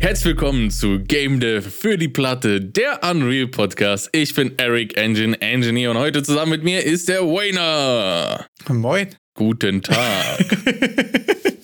Herzlich willkommen zu Game Dev für die Platte, der Unreal Podcast. Ich bin Eric Engine Engineer und heute zusammen mit mir ist der Wayner. Moin. Guten Tag.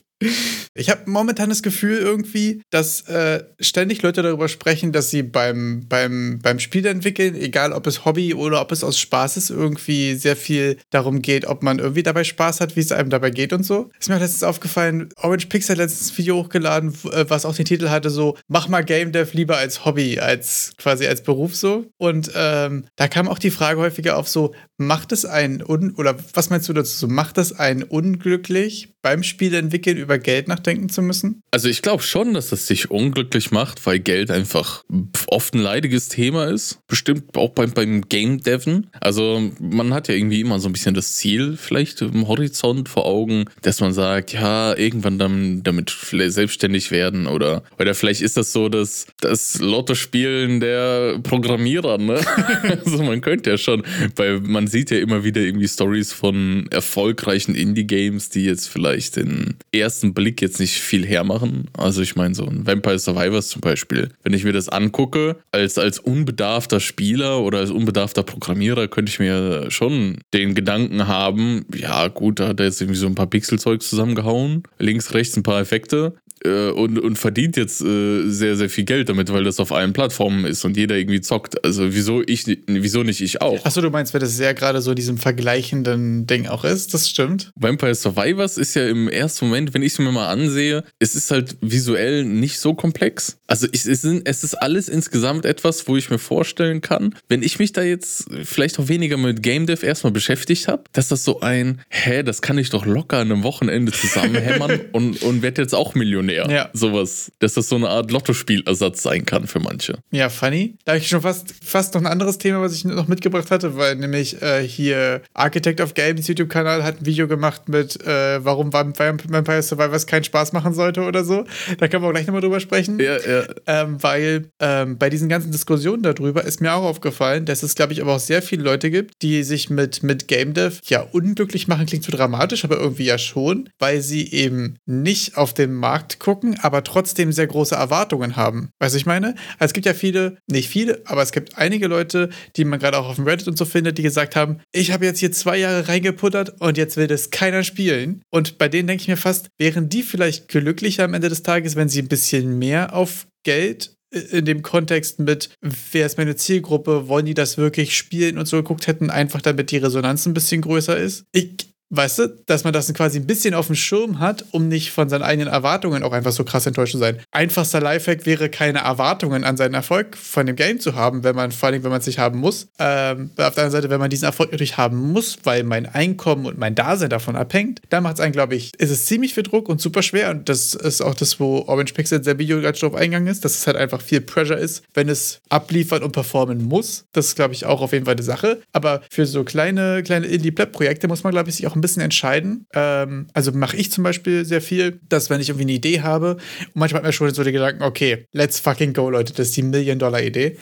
Ich habe momentan das Gefühl irgendwie, dass äh, ständig Leute darüber sprechen, dass sie beim, beim, beim Spiel entwickeln, egal ob es Hobby oder ob es aus Spaß ist, irgendwie sehr viel darum geht, ob man irgendwie dabei Spaß hat, wie es einem dabei geht und so. Ist mir letztens aufgefallen, Orange Pixel hat letztens ein Video hochgeladen, äh, was auch den Titel hatte, so, mach mal Game Dev lieber als Hobby, als quasi als Beruf so. Und ähm, da kam auch die Frage häufiger auf so, macht es einen, un oder was meinst du dazu, so, macht es einen unglücklich beim Spiel entwickeln über Geld nach nachdenken zu müssen? Also ich glaube schon, dass das dich unglücklich macht, weil Geld einfach oft ein leidiges Thema ist. Bestimmt auch beim, beim Game Deven. Also man hat ja irgendwie immer so ein bisschen das Ziel vielleicht im Horizont vor Augen, dass man sagt, ja, irgendwann dann damit selbstständig werden oder, oder vielleicht ist das so das, das Lotto-Spielen der Programmierer, ne? also man könnte ja schon, weil man sieht ja immer wieder irgendwie Stories von erfolgreichen Indie-Games, die jetzt vielleicht den ersten Blick jetzt nicht viel hermachen. Also ich meine, so ein Vampire Survivors zum Beispiel. Wenn ich mir das angucke, als, als unbedarfter Spieler oder als unbedarfter Programmierer, könnte ich mir schon den Gedanken haben, ja gut, da hat er jetzt irgendwie so ein paar Pixelzeug zusammengehauen, links, rechts ein paar Effekte äh, und, und verdient jetzt äh, sehr, sehr viel Geld damit, weil das auf allen Plattformen ist und jeder irgendwie zockt. Also wieso ich wieso nicht ich auch? Achso, du meinst, weil das sehr gerade so diesem vergleichenden Ding auch ist, das stimmt. Vampire Survivors ist ja im ersten Moment, wenn ich es mir mal ansehe, es ist halt visuell nicht so komplex. Also ich, es, sind, es ist alles insgesamt etwas, wo ich mir vorstellen kann, wenn ich mich da jetzt vielleicht auch weniger mit Game Dev erstmal beschäftigt habe, dass das so ein, hä, das kann ich doch locker an einem Wochenende zusammenhämmern und, und werde jetzt auch Millionär mehr. Ja. Sowas, dass das so eine Art Lottospielersatz sein kann für manche. Ja, funny. Da habe ich schon fast, fast noch ein anderes Thema, was ich noch mitgebracht hatte, weil nämlich äh, hier Architect of Games YouTube-Kanal hat ein Video gemacht mit, äh, warum Vampire Survivors keinen Spaß machen sollte oder so. Da können wir auch gleich nochmal drüber sprechen. Ja, ja. Ähm, weil ähm, bei diesen ganzen Diskussionen darüber ist mir auch aufgefallen, dass es, glaube ich, aber auch sehr viele Leute gibt, die sich mit, mit Game Dev ja unglücklich machen, klingt zu dramatisch, aber irgendwie ja schon, weil sie eben nicht auf den Markt gucken, aber trotzdem sehr große Erwartungen haben. Weißt du, ich meine? Also es gibt ja viele, nicht viele, aber es gibt einige Leute, die man gerade auch auf dem Reddit und so findet, die gesagt haben, ich habe jetzt hier zwei Jahre reingeputtert und jetzt will das keiner spielen. Und bei denen denke ich mir fast, wären die vielleicht glücklicher am Ende des Tages, wenn sie ein bisschen mehr auf Geld in dem Kontext mit, wer ist meine Zielgruppe, wollen die das wirklich spielen und so geguckt hätten, einfach damit die Resonanz ein bisschen größer ist. Ich Weißt du, dass man das quasi ein bisschen auf dem Schirm hat, um nicht von seinen eigenen Erwartungen auch einfach so krass enttäuscht zu sein. Einfachster Lifehack wäre, keine Erwartungen an seinen Erfolg von dem Game zu haben, wenn man, vor allem, wenn man es nicht haben muss. Ähm, auf der anderen Seite, wenn man diesen Erfolg natürlich haben muss, weil mein Einkommen und mein Dasein davon abhängt, dann macht es einen, glaube ich, ist es ziemlich viel Druck und super schwer. Und das ist auch das, wo Orange Pixel in der Video gerade drauf eingegangen ist, dass es halt einfach viel Pressure ist, wenn es abliefern und performen muss. Das ist, glaube ich, auch auf jeden Fall eine Sache. Aber für so kleine, kleine Indie-Pleb-Projekte muss man, glaube ich, sich auch ein bisschen entscheiden. Ähm, also mache ich zum Beispiel sehr viel, dass wenn ich irgendwie eine Idee habe, und manchmal hat man schon so die Gedanken, okay, let's fucking go, Leute, das ist die Million-Dollar-Idee.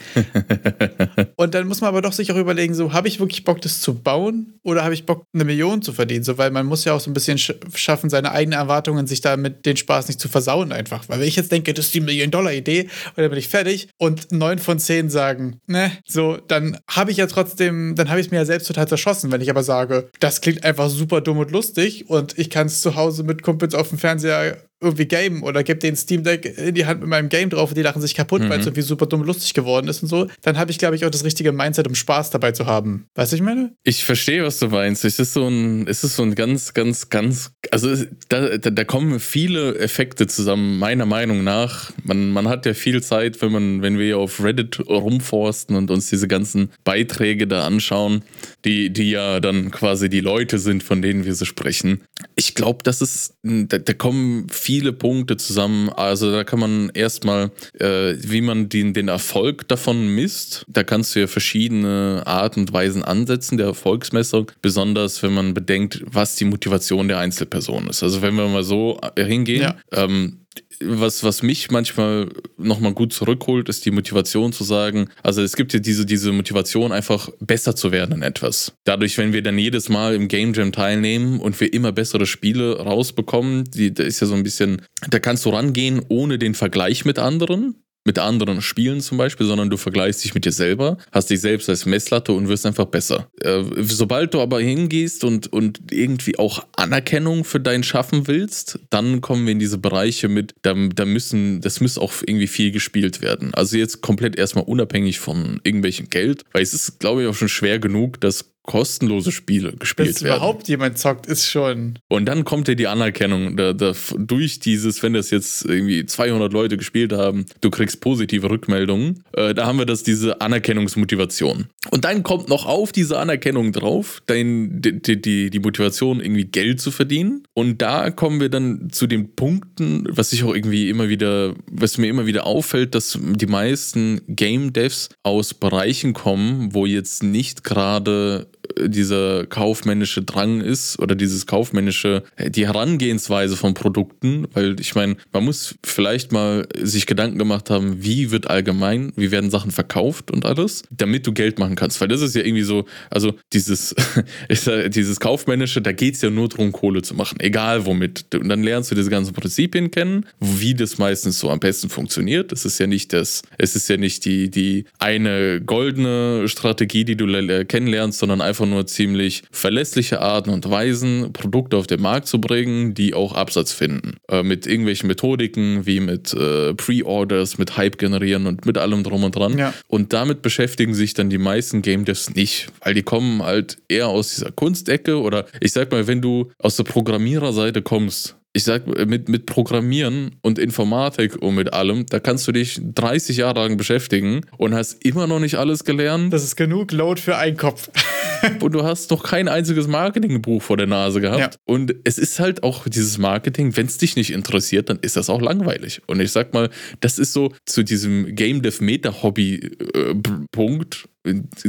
und dann muss man aber doch sich auch überlegen, so, habe ich wirklich Bock, das zu bauen oder habe ich Bock, eine Million zu verdienen? So, weil man muss ja auch so ein bisschen schaffen, seine eigenen Erwartungen, sich damit den Spaß nicht zu versauen einfach. Weil wenn ich jetzt denke, das ist die Million-Dollar-Idee und dann bin ich fertig und neun von zehn sagen, ne, so, dann habe ich ja trotzdem, dann habe ich es mir ja selbst total zerschossen. Wenn ich aber sage, das klingt einfach super super dumm und lustig und ich kann es zu Hause mit Kumpels auf dem Fernseher irgendwie gamen oder gebe den Steam Deck in die Hand mit meinem Game drauf und die lachen sich kaputt, mhm. weil es irgendwie super dumm lustig geworden ist und so, dann habe ich, glaube ich, auch das richtige Mindset, um Spaß dabei zu haben. Weißt du, ich meine? Ich verstehe, was du meinst. Es ist so ein, es ist so ein ganz, ganz, ganz, also da, da, da kommen viele Effekte zusammen, meiner Meinung nach. Man, man hat ja viel Zeit, wenn man, wenn wir auf Reddit rumforsten und uns diese ganzen Beiträge da anschauen, die, die ja dann quasi die Leute sind, von denen wir so sprechen. Ich glaube, das ist, da, da kommen viele Punkte zusammen. Also da kann man erstmal, äh, wie man den, den Erfolg davon misst, da kannst du ja verschiedene Arten und Weisen ansetzen der Erfolgsmessung, besonders wenn man bedenkt, was die Motivation der Einzelperson ist. Also wenn wir mal so hingehen, ja. ähm, was, was mich manchmal nochmal gut zurückholt, ist die Motivation zu sagen, also es gibt ja diese, diese Motivation, einfach besser zu werden in etwas. Dadurch, wenn wir dann jedes Mal im Game Jam teilnehmen und wir immer bessere Spiele rausbekommen, die, da ist ja so ein bisschen, da kannst du rangehen ohne den Vergleich mit anderen mit anderen Spielen zum Beispiel, sondern du vergleichst dich mit dir selber, hast dich selbst als Messlatte und wirst einfach besser. Äh, sobald du aber hingehst und, und irgendwie auch Anerkennung für dein Schaffen willst, dann kommen wir in diese Bereiche mit, da, da müssen, das muss auch irgendwie viel gespielt werden. Also jetzt komplett erstmal unabhängig von irgendwelchem Geld, weil es ist, glaube ich, auch schon schwer genug, dass kostenlose Spiele gespielt Dass werden. überhaupt jemand zockt, ist schon. Und dann kommt ja die Anerkennung da, da, durch dieses, wenn das jetzt irgendwie 200 Leute gespielt haben, du kriegst positive Rückmeldungen. Äh, da haben wir das, diese Anerkennungsmotivation. Und dann kommt noch auf diese Anerkennung drauf, dein, die, die, die Motivation, irgendwie Geld zu verdienen. Und da kommen wir dann zu den Punkten, was ich auch irgendwie immer wieder, was mir immer wieder auffällt, dass die meisten Game Devs aus Bereichen kommen, wo jetzt nicht gerade dieser kaufmännische Drang ist oder dieses kaufmännische, die Herangehensweise von Produkten, weil ich meine, man muss vielleicht mal sich Gedanken gemacht haben, wie wird allgemein, wie werden Sachen verkauft und alles, damit du Geld machen kannst, weil das ist ja irgendwie so, also dieses, dieses kaufmännische, da geht es ja nur darum, Kohle zu machen, egal womit. Und dann lernst du diese ganzen Prinzipien kennen, wie das meistens so am besten funktioniert. Es ist ja nicht das, es ist ja nicht die, die eine goldene Strategie, die du kennenlernst, sondern einfach einfach nur ziemlich verlässliche Arten und Weisen, Produkte auf den Markt zu bringen, die auch Absatz finden. Äh, mit irgendwelchen Methodiken wie mit äh, Pre-Orders, mit Hype generieren und mit allem drum und dran. Ja. Und damit beschäftigen sich dann die meisten Game Devs nicht, weil die kommen halt eher aus dieser Kunstecke oder ich sag mal, wenn du aus der Programmiererseite kommst, ich sag, mit, mit Programmieren und Informatik und mit allem, da kannst du dich 30 Jahre lang beschäftigen und hast immer noch nicht alles gelernt. Das ist genug Load für einen Kopf. Und du hast noch kein einziges Marketingbuch vor der Nase gehabt. Ja. Und es ist halt auch dieses Marketing, wenn es dich nicht interessiert, dann ist das auch langweilig. Und ich sag mal, das ist so zu diesem Game Dev Meta Hobby äh, Punkt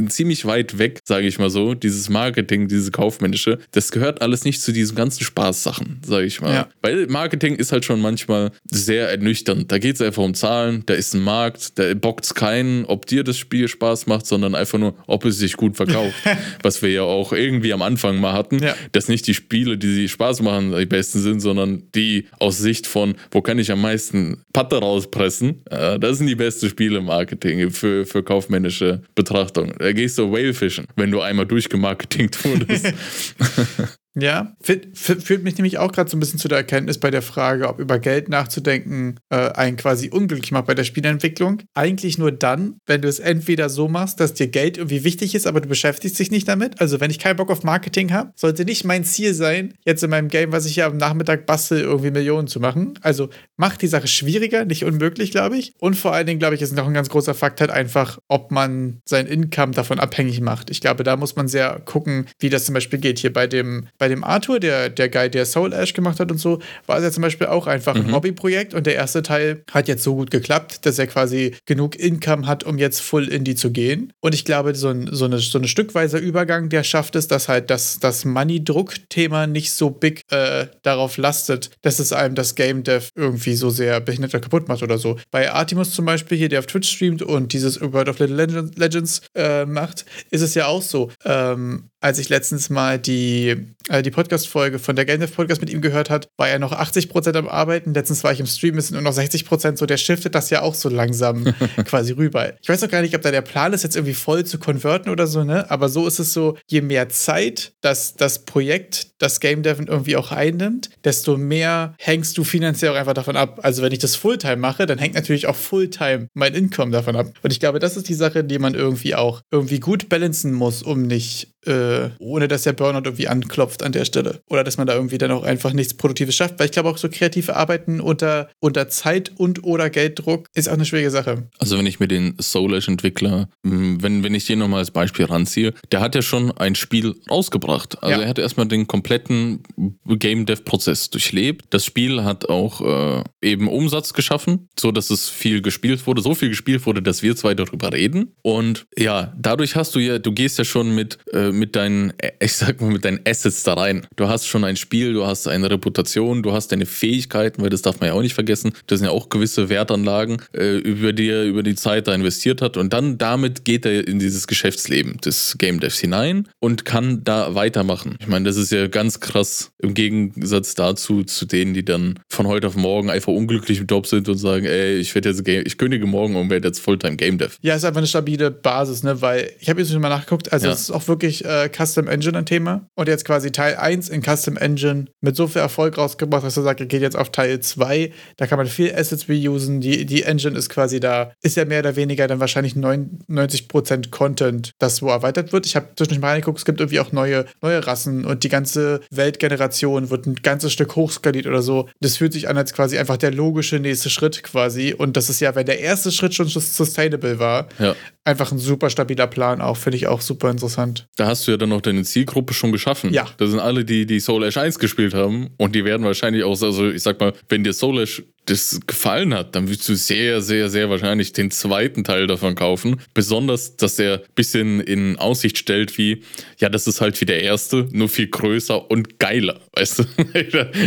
ziemlich weit weg, sage ich mal so. Dieses Marketing, diese kaufmännische, das gehört alles nicht zu diesen ganzen Spaßsachen, sage ich mal. Ja. Weil Marketing ist halt schon manchmal sehr ernüchternd. Da geht es einfach um Zahlen, da ist ein Markt, da bockt es keinen, ob dir das Spiel Spaß macht, sondern einfach nur, ob es sich gut verkauft. Was wir ja auch irgendwie am Anfang mal hatten, ja. dass nicht die Spiele, die sie Spaß machen, die besten sind, sondern die aus Sicht von, wo kann ich am meisten Patte rauspressen, das sind die besten Spiele im Marketing für, für kaufmännische Betrachtung. Da gehst du Whale-Fischen, wenn du einmal durchgemarketingt wurdest. Ja, führt mich nämlich auch gerade so ein bisschen zu der Erkenntnis bei der Frage, ob über Geld nachzudenken äh, einen quasi unglücklich macht bei der Spielentwicklung. Eigentlich nur dann, wenn du es entweder so machst, dass dir Geld irgendwie wichtig ist, aber du beschäftigst dich nicht damit. Also wenn ich keinen Bock auf Marketing habe, sollte nicht mein Ziel sein, jetzt in meinem Game, was ich hier am Nachmittag bastel, irgendwie Millionen zu machen. Also macht die Sache schwieriger, nicht unmöglich, glaube ich. Und vor allen Dingen, glaube ich, ist noch ein ganz großer Fakt halt einfach, ob man sein Income davon abhängig macht. Ich glaube, da muss man sehr gucken, wie das zum Beispiel geht hier bei dem, bei bei dem Arthur, der, der Guy, der Soul Ash gemacht hat und so, war es ja zum Beispiel auch einfach mhm. ein Hobbyprojekt und der erste Teil hat jetzt so gut geklappt, dass er quasi genug Income hat, um jetzt full indie zu gehen. Und ich glaube, so ein so eine, so eine stückweiser Übergang, der schafft es, dass halt das, das Money-Druck-Thema nicht so big äh, darauf lastet, dass es einem das Game Dev irgendwie so sehr behindert oder kaputt macht oder so. Bei Artemus zum Beispiel hier, der auf Twitch streamt und dieses World of Little Legends äh, macht, ist es ja auch so. Ähm, als ich letztens mal die, äh, die Podcast-Folge von der GameDev Podcast mit ihm gehört hat, war er noch 80% am Arbeiten. Letztens war ich im Stream, es sind nur noch 60%, so der shiftet das ja auch so langsam quasi rüber. Ich weiß auch gar nicht, ob da der Plan ist, jetzt irgendwie voll zu konverten oder so, ne? Aber so ist es so, je mehr Zeit das, das Projekt, das Game Dev irgendwie auch einnimmt, desto mehr hängst du finanziell auch einfach davon ab. Also wenn ich das Fulltime mache, dann hängt natürlich auch Fulltime mein Income davon ab. Und ich glaube, das ist die Sache, die man irgendwie auch irgendwie gut balancen muss, um nicht äh, ohne dass der Burnout irgendwie anklopft an der Stelle. Oder dass man da irgendwie dann auch einfach nichts Produktives schafft. Weil ich glaube auch so kreative Arbeiten unter, unter Zeit und oder Gelddruck ist auch eine schwierige Sache. Also wenn ich mir den Soulash-Entwickler, hm, wenn, wenn ich den nochmal als Beispiel ranziehe, der hat ja schon ein Spiel rausgebracht. Also ja. er hat erstmal den kompletten Game Dev-Prozess durchlebt. Das Spiel hat auch äh, eben Umsatz geschaffen, so dass es viel gespielt wurde, so viel gespielt wurde, dass wir zwei darüber reden. Und ja, dadurch hast du ja, du gehst ja schon mit, äh, mit deinen, ich sag mal, mit deinen Assets da rein. Du hast schon ein Spiel, du hast eine Reputation, du hast deine Fähigkeiten, weil das darf man ja auch nicht vergessen. Das sind ja auch gewisse Wertanlagen, äh, über die er über die Zeit da investiert hat. Und dann damit geht er in dieses Geschäftsleben des Game Devs hinein und kann da weitermachen. Ich meine, das ist ja ganz krass im Gegensatz dazu, zu denen, die dann von heute auf morgen einfach unglücklich im Job sind und sagen, ey, ich werde jetzt Game, ich kündige morgen und werde jetzt Fulltime Game Dev. Ja, ist einfach eine stabile Basis, ne? Weil ich habe jetzt schon mal nachgeguckt, also es ja. ist auch wirklich äh, Custom Engine ein Thema. Und jetzt quasi Teil 1 in Custom Engine mit so viel Erfolg rausgebracht, dass er sagt, er geht jetzt auf Teil 2. Da kann man viel Assets reusen. Die, die Engine ist quasi da, ist ja mehr oder weniger dann wahrscheinlich 90% Content, das wo erweitert wird. Ich habe zwischendurch mal reingeguckt, es gibt irgendwie auch neue, neue Rassen und die ganze Weltgeneration wird ein ganzes Stück hochskaliert oder so. Das fühlt sich an als quasi einfach der logische nächste Schritt quasi. Und das ist ja, wenn der erste Schritt schon sustainable war, ja. einfach ein super stabiler Plan auch, finde ich auch super interessant. Da hast du ja dann noch deine Zielgruppe schon geschaffen. Ja. Das sind alle, die die Soul Ash 1 gespielt haben und die werden wahrscheinlich auch, also ich sag mal, wenn dir Soul Ash das gefallen hat, dann wirst du sehr, sehr, sehr wahrscheinlich den zweiten Teil davon kaufen. Besonders, dass er ein bisschen in Aussicht stellt, wie, ja, das ist halt wie der erste, nur viel größer und geiler. Weißt du?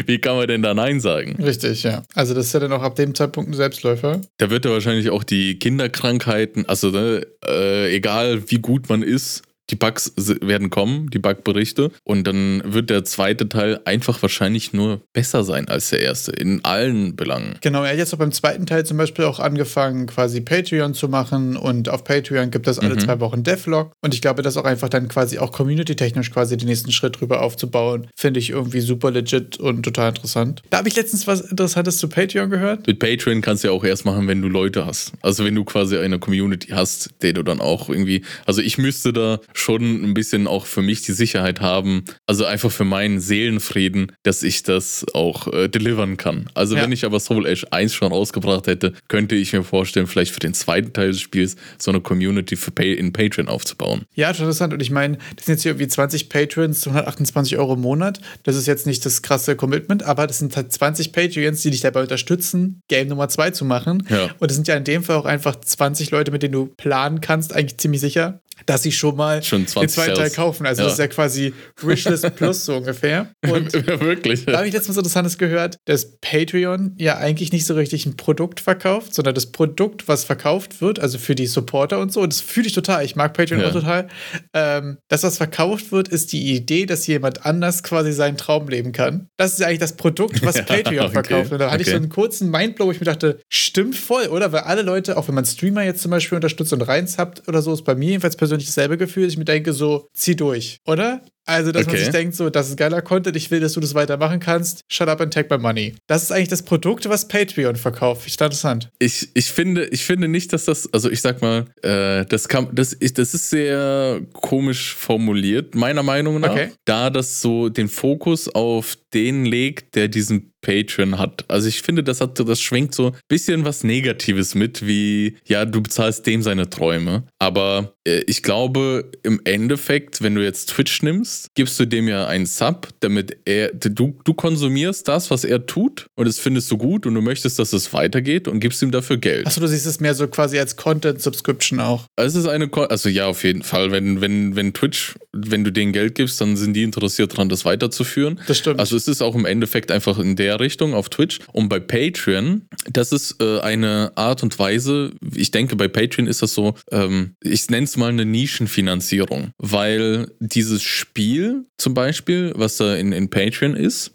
wie kann man denn da Nein sagen? Richtig, ja. Also, das ist ja dann auch ab dem Zeitpunkt ein Selbstläufer. Da wird er wahrscheinlich auch die Kinderkrankheiten, also ne, äh, egal wie gut man ist, die Bugs werden kommen, die Bugberichte. Und dann wird der zweite Teil einfach wahrscheinlich nur besser sein als der erste, in allen Belangen. Genau, er hat jetzt auch beim zweiten Teil zum Beispiel auch angefangen, quasi Patreon zu machen. Und auf Patreon gibt es alle mhm. zwei Wochen Devlog. Und ich glaube, das auch einfach dann quasi auch community-technisch quasi den nächsten Schritt drüber aufzubauen, finde ich irgendwie super legit und total interessant. Da habe ich letztens was Interessantes zu Patreon gehört. Mit Patreon kannst du ja auch erst machen, wenn du Leute hast. Also wenn du quasi eine Community hast, der du dann auch irgendwie. Also ich müsste da schon ein bisschen auch für mich die Sicherheit haben, also einfach für meinen Seelenfrieden, dass ich das auch äh, delivern kann. Also ja. wenn ich aber Soul Ash 1 schon rausgebracht hätte, könnte ich mir vorstellen, vielleicht für den zweiten Teil des Spiels so eine Community für Pay in Patreon aufzubauen. Ja, interessant. Und ich meine, das sind jetzt hier irgendwie 20 Patrons, 128 Euro im Monat. Das ist jetzt nicht das krasse Commitment, aber das sind halt 20 Patreons, die dich dabei unterstützen, Game Nummer 2 zu machen. Ja. Und das sind ja in dem Fall auch einfach 20 Leute, mit denen du planen kannst, eigentlich ziemlich sicher dass sie schon mal schon den zweiten Teil kaufen. Also ja. das ist ja quasi Wishlist Plus so ungefähr. Und ja, wirklich. Da habe ich letztens was Interessantes gehört, dass Patreon ja eigentlich nicht so richtig ein Produkt verkauft, sondern das Produkt, was verkauft wird, also für die Supporter und so, und das fühle ich total. Ich mag Patreon ja. auch total. Ähm, das, was verkauft wird, ist die Idee, dass jemand anders quasi seinen Traum leben kann. Das ist ja eigentlich das Produkt, was Patreon okay. verkauft. Und da hatte okay. ich so einen kurzen Mindblow, wo ich mir dachte, stimmt voll, oder? Weil alle Leute, auch wenn man Streamer jetzt zum Beispiel unterstützt und reins habt oder so, ist bei mir jedenfalls persönlich persönlich dasselbe Gefühl. Ich mir denke so, zieh durch, oder? Also, dass okay. man sich denkt, so, das ist geiler Content, ich will, dass du das weitermachen kannst. Shut up and take my money. Das ist eigentlich das Produkt, was Patreon verkauft. Ich interessant. Ich, ich, finde, ich finde nicht, dass das, also ich sag mal, äh, das, kann, das, ist, das ist sehr komisch formuliert, meiner Meinung nach. Okay. Da das so den Fokus auf den legt, der diesen Patreon hat. Also ich finde, das hat, das schwenkt so ein bisschen was Negatives mit, wie, ja, du bezahlst dem seine Träume. Aber äh, ich glaube, im Endeffekt, wenn du jetzt Twitch nimmst, gibst du dem ja einen Sub, damit er, du, du konsumierst das, was er tut und das findest du gut und du möchtest, dass es weitergeht und gibst ihm dafür Geld. Achso, du siehst es mehr so quasi als Content-Subscription auch. Also es ist eine, also ja, auf jeden Fall. Wenn, wenn, wenn Twitch, wenn du denen Geld gibst, dann sind die interessiert daran, das weiterzuführen. Das stimmt. Also es ist auch im Endeffekt einfach in der Richtung auf Twitch. Und bei Patreon, das ist äh, eine Art und Weise, ich denke, bei Patreon ist das so, ähm, ich nenne es mal eine Nischenfinanzierung, weil dieses Spiel zum Beispiel, was da in, in Patreon ist,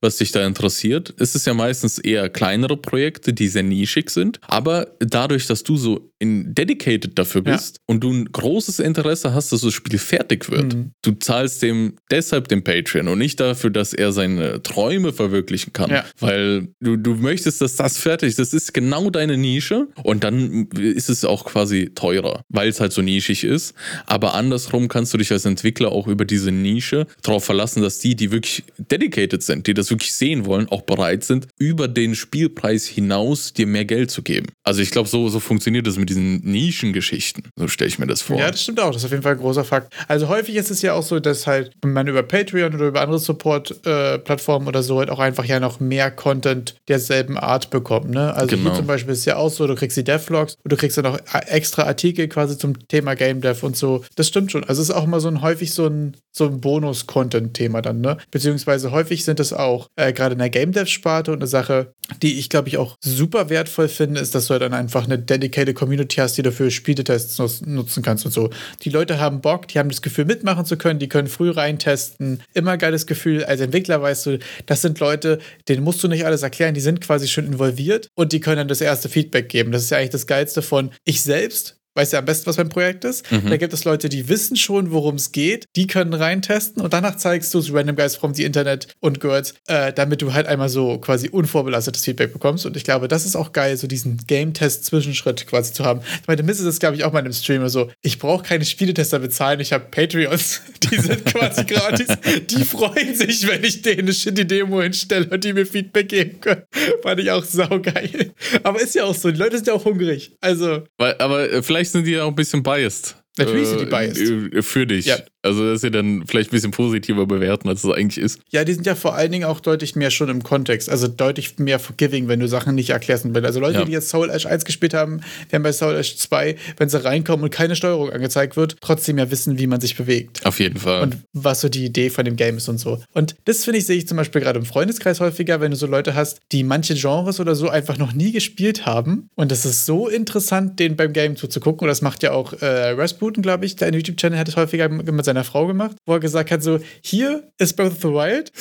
was dich da interessiert. Es ist ja meistens eher kleinere Projekte, die sehr nischig sind. Aber dadurch, dass du so in dedicated dafür bist ja. und du ein großes Interesse hast, dass das Spiel fertig wird, mhm. du zahlst dem deshalb den Patreon und nicht dafür, dass er seine Träume verwirklichen kann. Ja. Weil du, du möchtest, dass das fertig ist. Das ist genau deine Nische und dann ist es auch quasi teurer, weil es halt so nischig ist. Aber andersrum kannst du dich als Entwickler auch über diese Nische darauf verlassen, dass die, die wirklich dedicated sind, die das wirklich sehen wollen, auch bereit sind, über den Spielpreis hinaus dir mehr Geld zu geben. Also ich glaube, so, so funktioniert das mit mit diesen Nischengeschichten. So stelle ich mir das vor. Ja, das stimmt auch. Das ist auf jeden Fall ein großer Fakt. Also häufig ist es ja auch so, dass halt man über Patreon oder über andere Support-Plattformen äh, oder so halt auch einfach ja noch mehr Content derselben Art bekommt. Ne? Also genau. hier zum Beispiel ist es ja auch so, du kriegst die Devlogs und du kriegst dann noch extra Artikel quasi zum Thema Game Dev und so. Das stimmt schon. Also es ist auch immer so ein häufig so ein, so ein Bonus-Content-Thema dann, ne? Beziehungsweise häufig sind es auch äh, gerade in der Game Dev-Sparte und eine Sache, die ich glaube ich auch super wertvoll finde, ist, dass du halt dann einfach eine dedicated Community hast, die dafür Spieletests nutzen kannst und so. Die Leute haben Bock, die haben das Gefühl mitmachen zu können, die können früh reintesten. Immer geiles Gefühl. Als Entwickler weißt du, das sind Leute, denen musst du nicht alles erklären, die sind quasi schon involviert und die können dann das erste Feedback geben. Das ist ja eigentlich das Geilste von ich selbst weiß ja am besten, was beim Projekt ist. Mhm. Da gibt es Leute, die wissen schon, worum es geht, die können reintesten und danach zeigst du es Random Guys from the Internet und Girls, äh, damit du halt einmal so quasi unvorbelastetes Feedback bekommst. Und ich glaube, das ist auch geil, so diesen Game-Test-Zwischenschritt quasi zu haben. Ich meine, Miss ist es, glaube ich, auch mal in einem Streamer so, ich brauche keine Spieletester bezahlen, ich habe Patreons, die sind quasi gratis. Die freuen sich, wenn ich denen eine shitty Demo hinstelle und die mir Feedback geben können. Fand ich auch saugeil. Aber ist ja auch so, die Leute sind ja auch hungrig. Also. Weil, aber äh, vielleicht sind die ja auch ein bisschen biased. Natürlich sind die äh, biased. Äh, für dich. Ja. Also das ist ja dann vielleicht ein bisschen positiver bewerten, als es eigentlich ist. Ja, die sind ja vor allen Dingen auch deutlich mehr schon im Kontext. Also deutlich mehr forgiving, wenn du Sachen nicht erklärst. Also Leute, ja. die jetzt Soul Ash 1 gespielt haben, werden bei Soul Ash 2, wenn sie reinkommen und keine Steuerung angezeigt wird, trotzdem ja wissen, wie man sich bewegt. Auf jeden Fall. Und was so die Idee von dem Game ist und so. Und das finde ich, sehe ich zum Beispiel gerade im Freundeskreis häufiger, wenn du so Leute hast, die manche Genres oder so einfach noch nie gespielt haben. Und das ist so interessant, denen beim Game zuzugucken. Und das macht ja auch äh, Rasputin, glaube ich, der YouTube-Channel hat es häufiger mit seiner Frau gemacht, wo er gesagt hat: so, hier ist Breath of the Wild.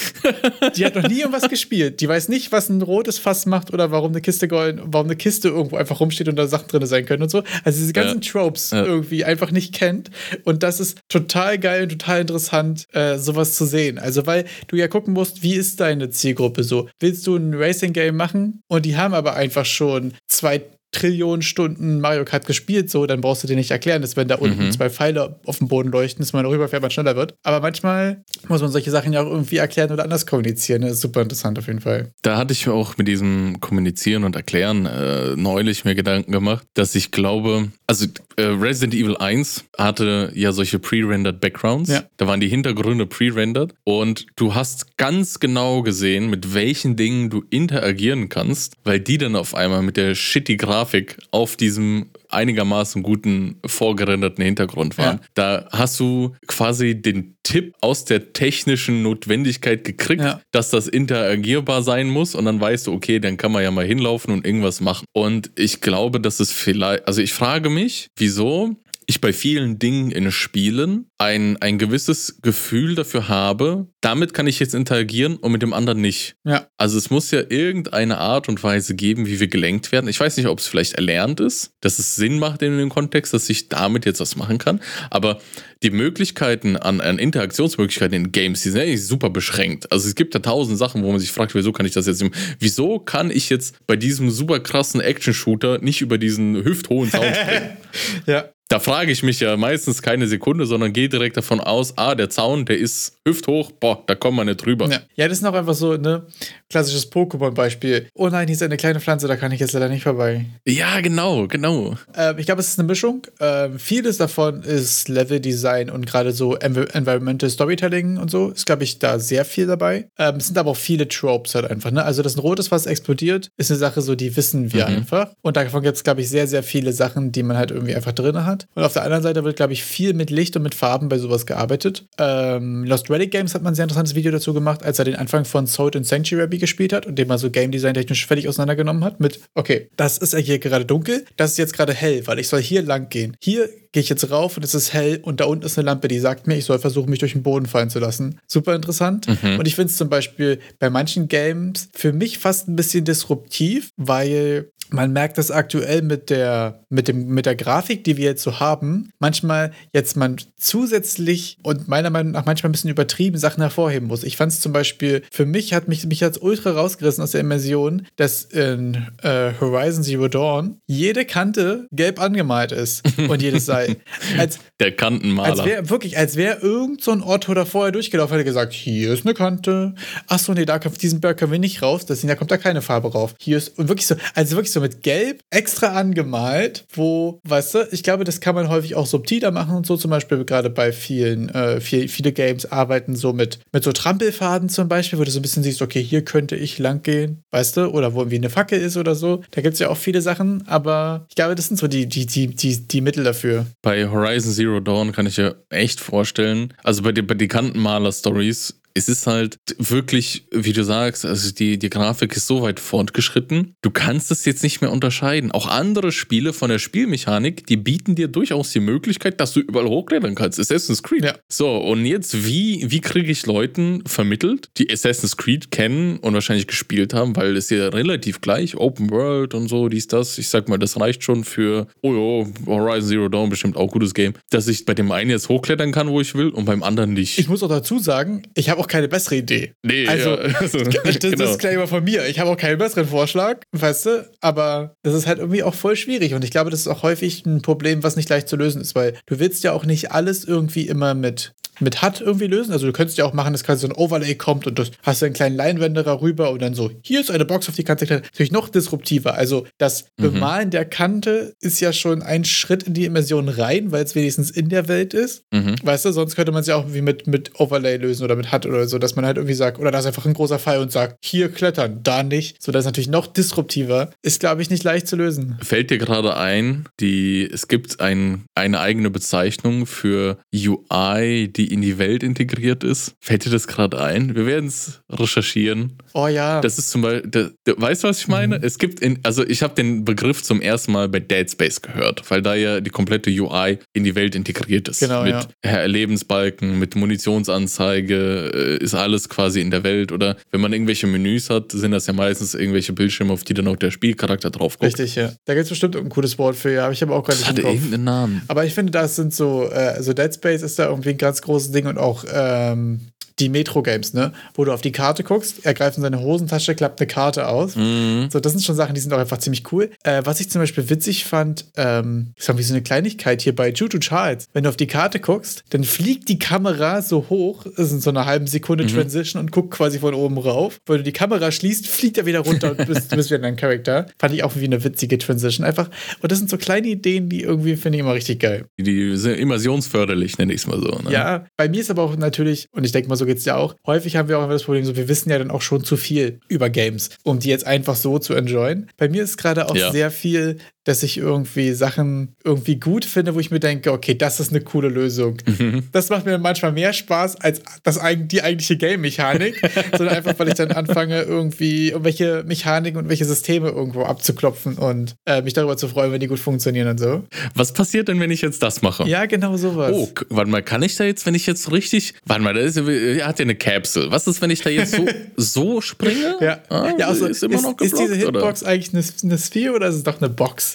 die hat noch nie irgendwas gespielt. Die weiß nicht, was ein rotes Fass macht oder warum eine Kiste golden, warum eine Kiste irgendwo einfach rumsteht und da Sachen drin sein können und so. Also diese ganzen ja. Tropes ja. irgendwie einfach nicht kennt. Und das ist total geil und total interessant, äh, sowas zu sehen. Also, weil du ja gucken musst, wie ist deine Zielgruppe so? Willst du ein Racing-Game machen? Und die haben aber einfach schon zwei Trillionen Stunden Mario Kart gespielt, so, dann brauchst du dir nicht erklären, dass wenn da unten mhm. zwei Pfeile auf dem Boden leuchten, dass man rüberfährt, man schneller wird. Aber manchmal muss man solche Sachen ja auch irgendwie erklären oder anders kommunizieren. Das ist super interessant auf jeden Fall. Da hatte ich auch mit diesem Kommunizieren und Erklären äh, neulich mir Gedanken gemacht, dass ich glaube, also äh, Resident Evil 1 hatte ja solche pre-rendered Backgrounds. Ja. Da waren die Hintergründe pre-rendered und du hast ganz genau gesehen, mit welchen Dingen du interagieren kannst, weil die dann auf einmal mit der shitty Grafik auf diesem einigermaßen guten vorgerenderten Hintergrund waren. Ja. Da hast du quasi den Tipp aus der technischen Notwendigkeit gekriegt, ja. dass das interagierbar sein muss und dann weißt du, okay, dann kann man ja mal hinlaufen und irgendwas machen. Und ich glaube, dass es vielleicht, also ich frage mich, wieso ich bei vielen Dingen in Spielen ein, ein gewisses Gefühl dafür habe, damit kann ich jetzt interagieren und mit dem anderen nicht. Ja. Also es muss ja irgendeine Art und Weise geben, wie wir gelenkt werden. Ich weiß nicht, ob es vielleicht erlernt ist, dass es Sinn macht in dem Kontext, dass ich damit jetzt was machen kann. Aber die Möglichkeiten an, an Interaktionsmöglichkeiten in Games, die sind eigentlich super beschränkt. Also es gibt da tausend Sachen, wo man sich fragt, wieso kann ich das jetzt, wieso kann ich jetzt bei diesem super krassen Action-Shooter nicht über diesen hüfthohen Sound springen? ja. Da frage ich mich ja meistens keine Sekunde, sondern gehe direkt davon aus, ah, der Zaun, der ist hüfthoch, boah, da kommen wir nicht drüber. Ja, ja das ist noch einfach so, ne, klassisches Pokémon-Beispiel. Oh nein, hier ist eine kleine Pflanze, da kann ich jetzt leider nicht vorbei. Ja, genau, genau. Ähm, ich glaube, es ist eine Mischung. Ähm, vieles davon ist Level-Design und gerade so Env Environmental Storytelling und so. Ist, glaube ich, da sehr viel dabei. Ähm, es sind aber auch viele Tropes halt einfach, ne. Also, dass ein rotes Fass explodiert, ist eine Sache so, die wissen wir mhm. einfach. Und davon gibt es, glaube ich, sehr, sehr viele Sachen, die man halt irgendwie einfach drin hat hat. Und auf der anderen Seite wird, glaube ich, viel mit Licht und mit Farben bei sowas gearbeitet. Ähm, Lost Relic Games hat man ein sehr interessantes Video dazu gemacht, als er den Anfang von Sword and Sanctuary gespielt hat und den mal so Game Design technisch völlig auseinandergenommen hat mit, okay, das ist hier gerade dunkel, das ist jetzt gerade hell, weil ich soll hier lang gehen. Hier gehe ich jetzt rauf und es ist hell und da unten ist eine Lampe, die sagt mir, ich soll versuchen, mich durch den Boden fallen zu lassen. Super interessant. Mhm. Und ich finde es zum Beispiel bei manchen Games für mich fast ein bisschen disruptiv, weil man merkt das aktuell mit der, mit, dem, mit der Grafik, die wir jetzt so haben, manchmal jetzt man zusätzlich und meiner Meinung nach manchmal ein bisschen übertrieben Sachen hervorheben muss. Ich fand es zum Beispiel, für mich hat mich, mich als ultra rausgerissen aus der Immersion, dass in äh, Horizon Zero Dawn jede Kante gelb angemalt ist und jedes Seil. Als, der Kantenmaler. Als wäre wirklich, als wäre irgend so ein Otto da vorher durchgelaufen, hätte gesagt, hier ist eine Kante. Achso, nee, da auf diesen Berg können wir nicht raus, deswegen da kommt da keine Farbe rauf. Hier ist, und wirklich so, also wirklich so mit Gelb extra angemalt, wo, weißt du, ich glaube, das kann man häufig auch subtiler machen und so. Zum Beispiel gerade bei vielen, äh, viel, viele Games arbeiten so mit, mit so Trampelfaden zum Beispiel, wo du so ein bisschen siehst, okay, hier könnte ich lang gehen, weißt du, oder wo irgendwie eine Fackel ist oder so. Da gibt es ja auch viele Sachen, aber ich glaube, das sind so die, die, die, die, die Mittel dafür. Bei Horizon Zero Dawn kann ich mir echt vorstellen, also bei, den, bei den Kantenmaler-Stories es ist halt wirklich, wie du sagst, also die, die Grafik ist so weit fortgeschritten, du kannst es jetzt nicht mehr unterscheiden. Auch andere Spiele von der Spielmechanik, die bieten dir durchaus die Möglichkeit, dass du überall hochklettern kannst. Assassin's Creed. Ja. So, und jetzt, wie, wie kriege ich Leuten vermittelt, die Assassin's Creed kennen und wahrscheinlich gespielt haben, weil es ja relativ gleich, Open World und so, dies, das. Ich sag mal, das reicht schon für, oh ja, Horizon Zero Dawn bestimmt auch gutes Game, dass ich bei dem einen jetzt hochklettern kann, wo ich will und beim anderen nicht. Ich muss auch dazu sagen, ich habe auch keine bessere Idee. Nee, also, ja. also das, genau. das ist gleich mal von mir. Ich habe auch keinen besseren Vorschlag, weißt du, aber das ist halt irgendwie auch voll schwierig und ich glaube, das ist auch häufig ein Problem, was nicht leicht zu lösen ist, weil du willst ja auch nicht alles irgendwie immer mit mit HUD irgendwie lösen. Also du könntest ja auch machen, dass quasi so ein Overlay kommt und du hast einen kleinen Leinwanderer rüber und dann so, hier ist eine Box, auf die kannst du klettern. Natürlich noch disruptiver. Also das mhm. Bemalen der Kante ist ja schon ein Schritt in die Immersion rein, weil es wenigstens in der Welt ist. Mhm. Weißt du, sonst könnte man es ja auch irgendwie mit, mit Overlay lösen oder mit HUD oder so, dass man halt irgendwie sagt, oder da ist einfach ein großer Pfeil und sagt, hier klettern, da nicht. So, das ist natürlich noch disruptiver. Ist, glaube ich, nicht leicht zu lösen. Fällt dir gerade ein, die, es gibt ein, eine eigene Bezeichnung für UI, die die in die Welt integriert ist. Fällt dir das gerade ein? Wir werden es recherchieren. Oh ja. Das ist zum Beispiel, da, da, weißt du, was ich meine? Mhm. Es gibt, in, also ich habe den Begriff zum ersten Mal bei Dead Space gehört, weil da ja die komplette UI in die Welt integriert ist. Genau, mit ja. Lebensbalken, mit Munitionsanzeige, äh, ist alles quasi in der Welt. Oder wenn man irgendwelche Menüs hat, sind das ja meistens irgendwelche Bildschirme, auf die dann auch der Spielcharakter drauf guckt. Richtig, ja. Da gibt es bestimmt ein cooles Wort für, ja, aber ich habe auch gerade nicht hat irgendeinen Namen. Aber ich finde, das sind so, äh, also Dead Space ist da irgendwie ein ganz großes großes Ding und auch ähm, die Metro-Games, ne? Wo du auf die Karte guckst, er greift in seine Hosentasche, klappt eine Karte aus. Mhm. So, das sind schon Sachen, die sind auch einfach ziemlich cool. Äh, was ich zum Beispiel witzig fand, ähm, ich sag wie so eine Kleinigkeit hier bei Juju Charles. Wenn du auf die Karte guckst, dann fliegt die Kamera so hoch, ist in so einer halben Sekunde mhm. Transition und guckt quasi von oben rauf. Wenn du die Kamera schließt, fliegt er wieder runter und bist, du bist wieder dein Charakter. Fand ich auch wie eine witzige Transition einfach. Und das sind so kleine Ideen, die irgendwie finde ich immer richtig geil. Die sind immersionsförderlich, nenne ich es mal so. Ne? Ja, bei mir ist aber auch natürlich, und ich denke mal, so geht es ja auch, häufig häufig haben wir auch immer das Problem, so wir wissen ja dann auch schon zu viel über Games, um die jetzt einfach so zu enjoyen. Bei mir ist gerade auch ja. sehr viel dass ich irgendwie Sachen irgendwie gut finde, wo ich mir denke, okay, das ist eine coole Lösung. Mhm. Das macht mir manchmal mehr Spaß als das, die eigentliche Game-Mechanik, sondern einfach, weil ich dann anfange, irgendwie irgendwelche Mechaniken und welche Systeme irgendwo abzuklopfen und äh, mich darüber zu freuen, wenn die gut funktionieren und so. Was passiert denn, wenn ich jetzt das mache? Ja, genau sowas. Oh, warte mal, kann ich da jetzt, wenn ich jetzt richtig, warte mal, er hat ja eine Capsule. Was ist, wenn ich da jetzt so, so springe? Ja, ah, ja also, ist, immer noch geblockt, ist diese Hitbox oder? eigentlich eine, eine Sphere oder ist es doch eine Box?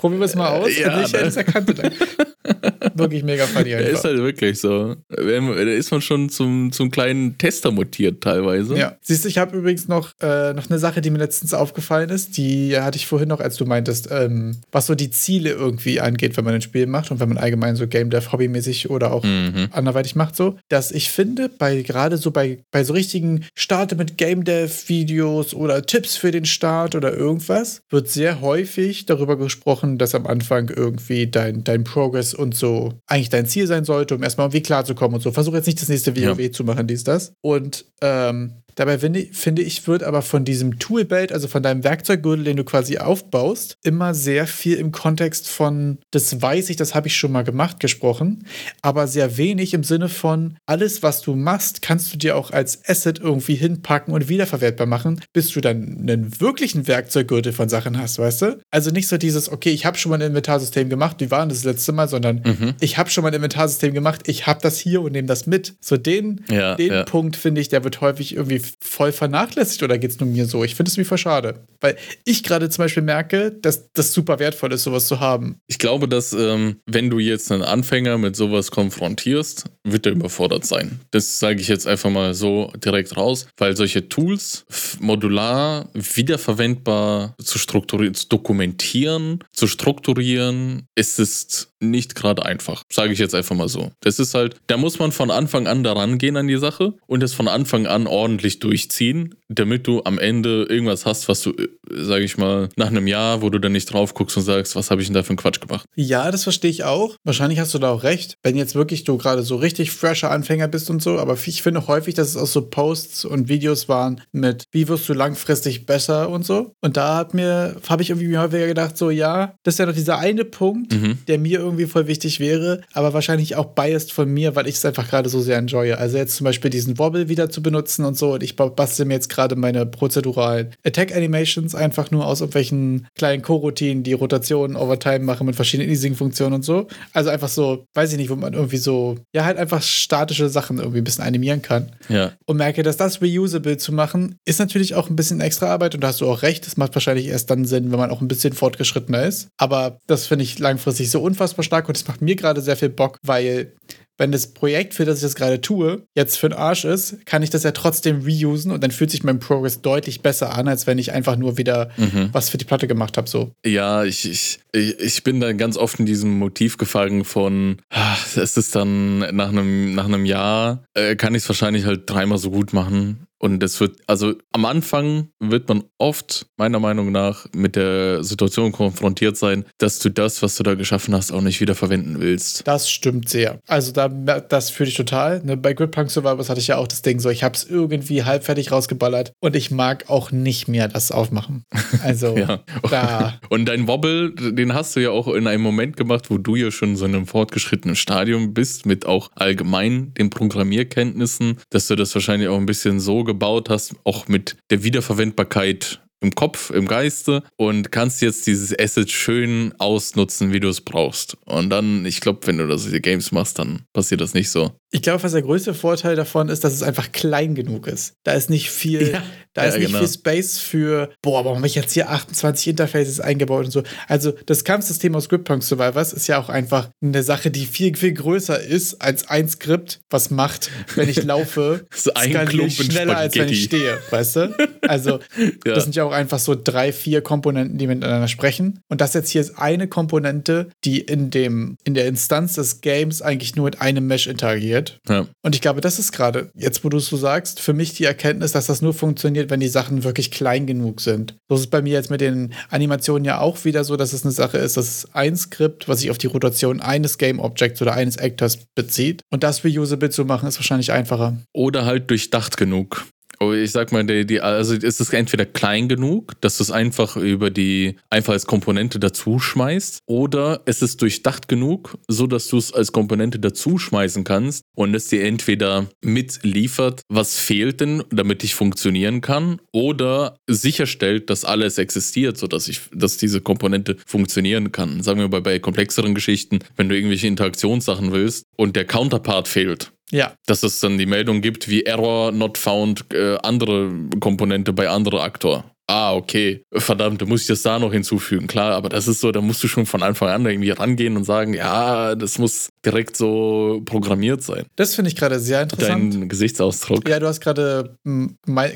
Probieren wir es mal aus. Ja, ich hätte es erkannt. wirklich mega funny einfach. Ist halt wirklich so. Da ist man schon zum, zum kleinen Tester mutiert teilweise. Ja. Siehst du, ich habe übrigens noch, äh, noch eine Sache, die mir letztens aufgefallen ist. Die hatte ich vorhin noch, als du meintest, ähm, was so die Ziele irgendwie angeht, wenn man ein Spiel macht und wenn man allgemein so Game Dev hobbymäßig oder auch mhm. anderweitig macht so, dass ich finde, bei gerade so bei, bei so richtigen Starte mit Game Dev Videos oder Tipps für den Start oder irgendwas, wird sehr häufig darüber gesprochen, machen, dass am Anfang irgendwie dein, dein Progress und so eigentlich dein Ziel sein sollte, um erstmal irgendwie klarzukommen und so. Versuche jetzt nicht das nächste WoW ja. zu machen, dies, das. Und ähm, Dabei finde, finde ich, wird aber von diesem Toolbelt, also von deinem Werkzeuggürtel, den du quasi aufbaust, immer sehr viel im Kontext von, das weiß ich, das habe ich schon mal gemacht, gesprochen, aber sehr wenig im Sinne von, alles, was du machst, kannst du dir auch als Asset irgendwie hinpacken und wiederverwertbar machen, bis du dann einen wirklichen Werkzeuggürtel von Sachen hast, weißt du? Also nicht so dieses, okay, ich habe schon mal ein Inventarsystem gemacht, wie war das letzte Mal, sondern mhm. ich habe schon mal ein Inventarsystem gemacht, ich habe das hier und nehme das mit. So den, ja, den ja. Punkt, finde ich, der wird häufig irgendwie voll vernachlässigt oder geht es nur mir so? Ich finde es wie voll schade. Weil ich gerade zum Beispiel merke, dass das super wertvoll ist, sowas zu haben. Ich glaube, dass ähm, wenn du jetzt einen Anfänger mit sowas konfrontierst, wird er überfordert sein. Das sage ich jetzt einfach mal so direkt raus, weil solche Tools modular wiederverwendbar zu strukturieren, zu dokumentieren, zu strukturieren, ist es nicht gerade einfach. Sage ich jetzt einfach mal so. Das ist halt, da muss man von Anfang an daran gehen an die Sache und es von Anfang an ordentlich durchziehen. Damit du am Ende irgendwas hast, was du, sage ich mal, nach einem Jahr, wo du dann nicht drauf guckst und sagst, was habe ich denn da für einen Quatsch gemacht? Ja, das verstehe ich auch. Wahrscheinlich hast du da auch recht, wenn jetzt wirklich du gerade so richtig fresher Anfänger bist und so. Aber ich finde häufig, dass es auch so Posts und Videos waren mit, wie wirst du langfristig besser und so. Und da hat mir, habe ich irgendwie häufiger gedacht, so ja, das ist ja noch dieser eine Punkt, mhm. der mir irgendwie voll wichtig wäre, aber wahrscheinlich auch biased von mir, weil ich es einfach gerade so sehr enjoye. Also jetzt zum Beispiel diesen Wobble wieder zu benutzen und so. Und ich bastel mir jetzt gerade meine prozeduralen Attack Animations einfach nur aus irgendwelchen kleinen Co-Routinen, die Rotationen over time machen mit verschiedenen Easing-Funktionen und so. Also einfach so, weiß ich nicht, wo man irgendwie so, ja, halt einfach statische Sachen irgendwie ein bisschen animieren kann. Ja. Und merke, dass das reusable zu machen, ist natürlich auch ein bisschen extra Arbeit und da hast du auch recht. Das macht wahrscheinlich erst dann Sinn, wenn man auch ein bisschen fortgeschrittener ist. Aber das finde ich langfristig so unfassbar stark und es macht mir gerade sehr viel Bock, weil wenn das Projekt, für das ich das gerade tue, jetzt für den Arsch ist, kann ich das ja trotzdem reusen und dann fühlt sich mein Progress deutlich besser an, als wenn ich einfach nur wieder mhm. was für die Platte gemacht habe. So. Ja, ich, ich, ich bin da ganz oft in diesem Motiv gefangen von, ach, es ist dann nach einem, nach einem Jahr, äh, kann ich es wahrscheinlich halt dreimal so gut machen und es wird, also am Anfang wird man oft, meiner Meinung nach, mit der Situation konfrontiert sein, dass du das, was du da geschaffen hast, auch nicht wieder verwenden willst. Das stimmt sehr. Also da, das fühle ich total. Ne? Bei Gridpunk Survivors hatte ich ja auch das Ding so, ich habe es irgendwie halbfertig rausgeballert und ich mag auch nicht mehr das aufmachen. Also ja. da. Und dein Wobble, den hast du ja auch in einem Moment gemacht, wo du ja schon so in einem fortgeschrittenen Stadium bist, mit auch allgemein den Programmierkenntnissen, dass du das wahrscheinlich auch ein bisschen so gebaut hast, auch mit der Wiederverwendbarkeit im Kopf, im Geiste und kannst jetzt dieses Asset schön ausnutzen, wie du es brauchst. Und dann, ich glaube, wenn du da solche Games machst, dann passiert das nicht so. Ich glaube, was der größte Vorteil davon ist, dass es einfach klein genug ist. Da ist nicht viel, ja, da ja, ist nicht genau. viel Space für, boah, warum habe ich jetzt hier 28 Interfaces eingebaut und so. Also das Kampfsystem aus Scriptpunk Survivors ist ja auch einfach eine Sache, die viel, viel größer ist als ein Skript, was macht, wenn ich laufe, so ein skaliere schneller, als wenn ich stehe, weißt du? Also ja. das sind ja auch einfach so drei, vier Komponenten, die miteinander sprechen. Und das jetzt hier ist eine Komponente, die in dem, in der Instanz des Games eigentlich nur mit einem Mesh interagiert funktioniert. Ja. Und ich glaube, das ist gerade, jetzt wo du es so sagst, für mich die Erkenntnis, dass das nur funktioniert, wenn die Sachen wirklich klein genug sind. So ist es bei mir jetzt mit den Animationen ja auch wieder so, dass es eine Sache ist, dass es ein Skript, was sich auf die Rotation eines Game Objects oder eines Actors bezieht. Und das reusable zu machen, ist wahrscheinlich einfacher. Oder halt durchdacht genug. Oh, ich sag mal, die, die, also ist es entweder klein genug, dass du es einfach über die, einfach als Komponente dazu schmeißt, oder es ist durchdacht genug, so dass du es als Komponente dazu schmeißen kannst und es dir entweder mitliefert, was fehlt denn, damit ich funktionieren kann, oder sicherstellt, dass alles existiert, sodass ich, dass diese Komponente funktionieren kann. Sagen wir mal bei komplexeren Geschichten, wenn du irgendwelche Interaktionssachen willst und der Counterpart fehlt, ja. Dass es dann die Meldung gibt, wie Error not found, äh, andere Komponente bei anderer Aktor ah, okay, verdammt, da muss ich das da noch hinzufügen. Klar, aber das ist so, da musst du schon von Anfang an irgendwie rangehen und sagen, ja, das muss direkt so programmiert sein. Das finde ich gerade sehr interessant. Dein Gesichtsausdruck. Ja, du hast gerade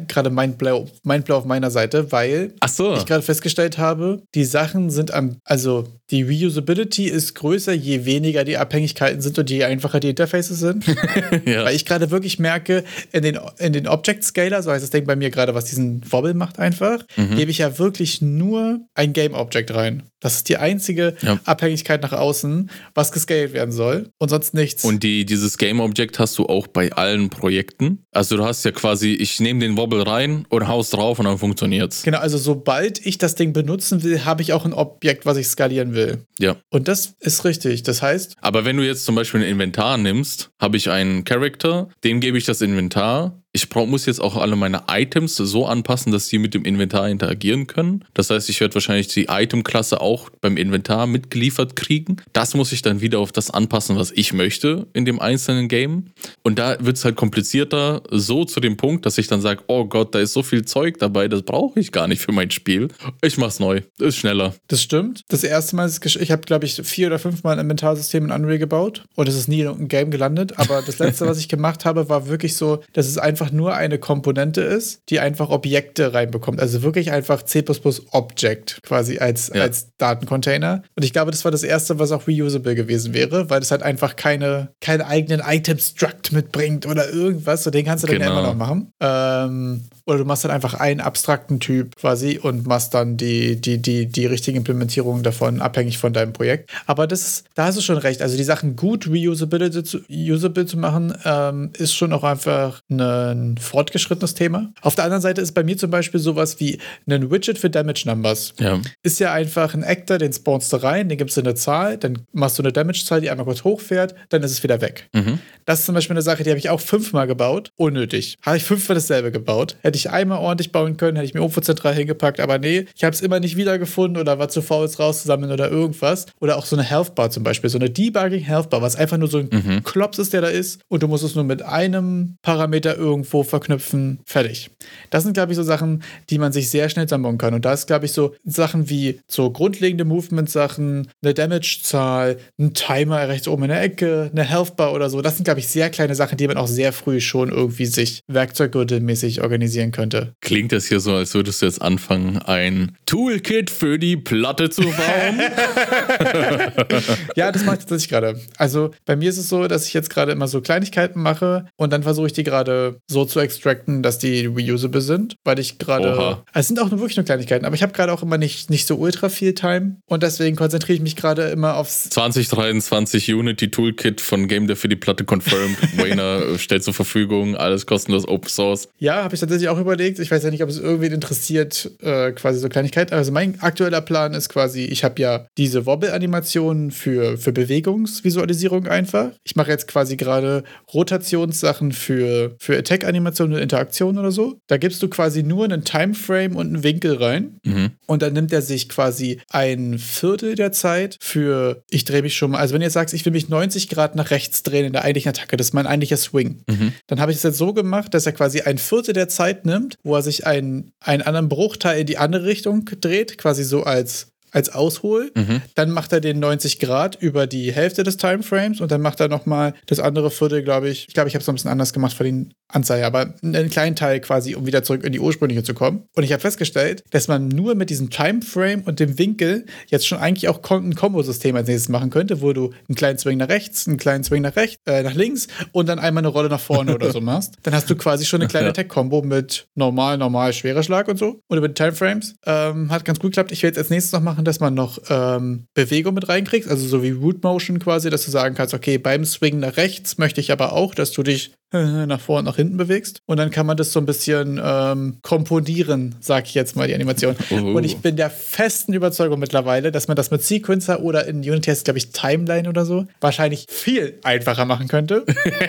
gerade Mindblow, Mindblow auf meiner Seite, weil so. ich gerade festgestellt habe, die Sachen sind am, also die Reusability ist größer, je weniger die Abhängigkeiten sind und je einfacher die Interfaces sind. ja. Weil ich gerade wirklich merke, in den, in den Object Scaler, so heißt das Ding bei mir gerade, was diesen Wobble macht einfach, mhm. gebe ich ja wirklich nur ein Game Object rein. Das ist die einzige ja. Abhängigkeit nach außen, was gescaled werden soll und sonst nichts. Und die, dieses Game Object hast du auch bei allen Projekten. Also du hast ja quasi, ich nehme den Wobble rein und haus drauf und dann funktioniert's. Genau, also sobald ich das Ding benutzen will, habe ich auch ein Objekt, was ich skalieren will. Ja. Und das ist richtig. Das heißt. Aber wenn du jetzt zum Beispiel ein Inventar nimmst, habe ich einen Character, dem gebe ich das Inventar ich brauch, muss jetzt auch alle meine Items so anpassen, dass die mit dem Inventar interagieren können. Das heißt, ich werde wahrscheinlich die Item-Klasse auch beim Inventar mitgeliefert kriegen. Das muss ich dann wieder auf das anpassen, was ich möchte in dem einzelnen Game. Und da wird es halt komplizierter, so zu dem Punkt, dass ich dann sage, oh Gott, da ist so viel Zeug dabei, das brauche ich gar nicht für mein Spiel. Ich mach's neu. Ist schneller. Das stimmt. Das erste Mal, ist ich habe, glaube ich, vier oder fünf Mal ein Inventarsystem in Unreal gebaut und es ist nie in einem Game gelandet. Aber das letzte, was ich gemacht habe, war wirklich so, dass es einfach einfach nur eine Komponente ist, die einfach Objekte reinbekommt. Also wirklich einfach C Object quasi als, ja. als Datencontainer. Und ich glaube, das war das erste, was auch reusable gewesen wäre, weil es halt einfach keine, keine eigenen Item-Struct mitbringt oder irgendwas. So den kannst du dann genau. ja immer noch machen. Ähm, oder du machst dann einfach einen abstrakten Typ quasi und machst dann die, die, die, die richtige Implementierung davon, abhängig von deinem Projekt. Aber das ist, da hast du schon recht. Also die Sachen gut reusable zu, usable zu machen, ähm, ist schon auch einfach ein fortgeschrittenes Thema. Auf der anderen Seite ist bei mir zum Beispiel sowas wie ein Widget für Damage Numbers. Ja. Ist ja einfach ein Actor, den spawnst du rein, den gibst du eine Zahl, dann machst du eine Damage-Zahl, die einmal kurz hochfährt, dann ist es wieder weg. Mhm. Das ist zum Beispiel eine Sache, die habe ich auch fünfmal gebaut. Unnötig. Habe ich fünfmal dasselbe gebaut. Hätte ich einmal ordentlich bauen können, hätte ich mir irgendwo zentral hingepackt, aber nee, ich habe es immer nicht wiedergefunden oder war zu faul, es rauszusammeln oder irgendwas. Oder auch so eine Health Bar zum Beispiel, so eine Debugging Health Bar, was einfach nur so ein Mhm. Klops ist, der da ist und du musst es nur mit einem Parameter irgendwo verknüpfen. Fertig. Das sind, glaube ich, so Sachen, die man sich sehr schnell sammeln kann. Und da ist, glaube ich, so Sachen wie so grundlegende Movement-Sachen, eine Damage-Zahl, ein Timer rechts oben in der Ecke, eine Health Bar oder so. Das sind, glaube ich, sehr kleine Sachen, die man auch sehr früh schon irgendwie sich werkzeuggürtelmäßig organisieren könnte. Klingt das hier so, als würdest du jetzt anfangen, ein Toolkit für die Platte zu bauen? Ja, das mache ich tatsächlich gerade. Also bei mir ist es so, dass ich jetzt gerade immer so Kleinigkeiten mache und dann versuche ich die gerade so zu extracten, dass die reusable sind, weil ich gerade. Also es sind auch nur wirklich nur Kleinigkeiten, aber ich habe gerade auch immer nicht, nicht so ultra viel Time und deswegen konzentriere ich mich gerade immer aufs. 2023 Unity Toolkit von Game Dev für die Platte confirmed. Wayner äh, stellt zur Verfügung, alles kostenlos Open Source. Ja, habe ich tatsächlich auch überlegt. Ich weiß ja nicht, ob es irgendwen interessiert, äh, quasi so Kleinigkeiten. Also mein aktueller Plan ist quasi, ich habe ja diese Wobble-Animationen für, für Bewegungsvisualisierung einfach. Ich mache jetzt quasi gerade Rotationssachen für, für Attack-Animationen und Interaktionen oder so. Da gibst du quasi nur einen Timeframe und einen Winkel rein. Mhm. Und dann nimmt er sich quasi ein Viertel der Zeit für, ich drehe mich schon mal, also wenn ihr sagst, ich will mich 90 Grad nach rechts drehen in der eigentlichen Attacke, das ist mein eigentlicher Swing, Mhm. dann habe ich es jetzt so gemacht, dass er quasi ein Viertel der Zeit nimmt, wo er sich einen, einen anderen Bruchteil in die andere Richtung dreht, quasi so als als Aushol. Mhm. Dann macht er den 90 Grad über die Hälfte des Timeframes und dann macht er nochmal das andere Viertel, glaube ich. Ich glaube, ich habe es ein bisschen anders gemacht von den Anzeigen, aber einen kleinen Teil quasi, um wieder zurück in die ursprüngliche zu kommen. Und ich habe festgestellt, dass man nur mit diesem Timeframe und dem Winkel jetzt schon eigentlich auch ein Kombosystem als nächstes machen könnte, wo du einen kleinen Swing nach rechts, einen kleinen Swing nach rechts, äh, nach links und dann einmal eine Rolle nach vorne oder so machst. Dann hast du quasi schon eine kleine Ja. Attack-Kombo mit normal, normal, schwerer Schlag und so. Und über die Timeframes. Ähm, hat ganz gut geklappt. Ich werde jetzt als nächstes noch machen, dass man noch ähm, Bewegung mit reinkriegst, also so wie Root Motion quasi, dass du sagen kannst, okay, beim Swing nach rechts möchte ich aber auch, dass du dich nach vorne und nach hinten bewegst. Und dann kann man das so ein bisschen ähm, komponieren, sag ich jetzt mal, die Animation. Oh. Und ich bin der festen Überzeugung mittlerweile, dass man das mit Sequencer oder in Unity heißt, glaube ich, Timeline oder so, wahrscheinlich viel einfacher machen könnte.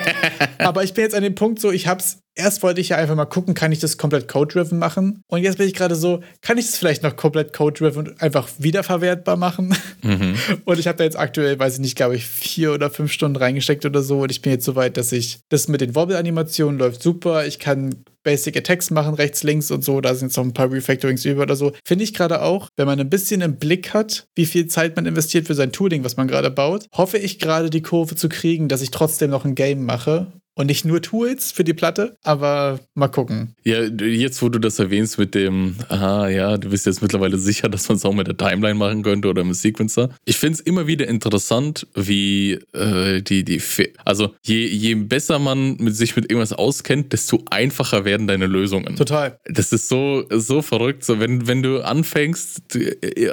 Aber ich bin jetzt an dem Punkt so, ich hab's. Erst wollte ich ja einfach mal gucken, kann ich das komplett code-driven machen? Und jetzt bin ich gerade so, kann ich das vielleicht noch komplett code-driven und einfach wiederverwertbar machen? Mhm. Und ich habe da jetzt aktuell, weiß ich nicht, glaube ich, vier oder fünf Stunden reingesteckt oder so. Und ich bin jetzt so weit, dass ich das mit den Wobble-Animationen läuft super. Ich kann Basic Attacks machen, rechts, links und so. Da sind jetzt noch ein paar Refactorings über oder so. Finde ich gerade auch, wenn man ein bisschen im Blick hat, wie viel Zeit man investiert für sein Tooling, was man gerade baut, hoffe ich gerade die Kurve zu kriegen, dass ich trotzdem noch ein Game mache. Und nicht nur Tools für die Platte, aber mal gucken. Ja, jetzt, wo du das erwähnst mit dem, aha, ja, du bist jetzt mittlerweile sicher, dass man es auch mit der Timeline machen könnte oder mit Sequencer. Ich finde es immer wieder interessant, wie äh, die, die, also je, je besser man mit sich mit irgendwas auskennt, desto einfacher werden deine Lösungen. Total. Das ist so, so verrückt. So, wenn, wenn du anfängst,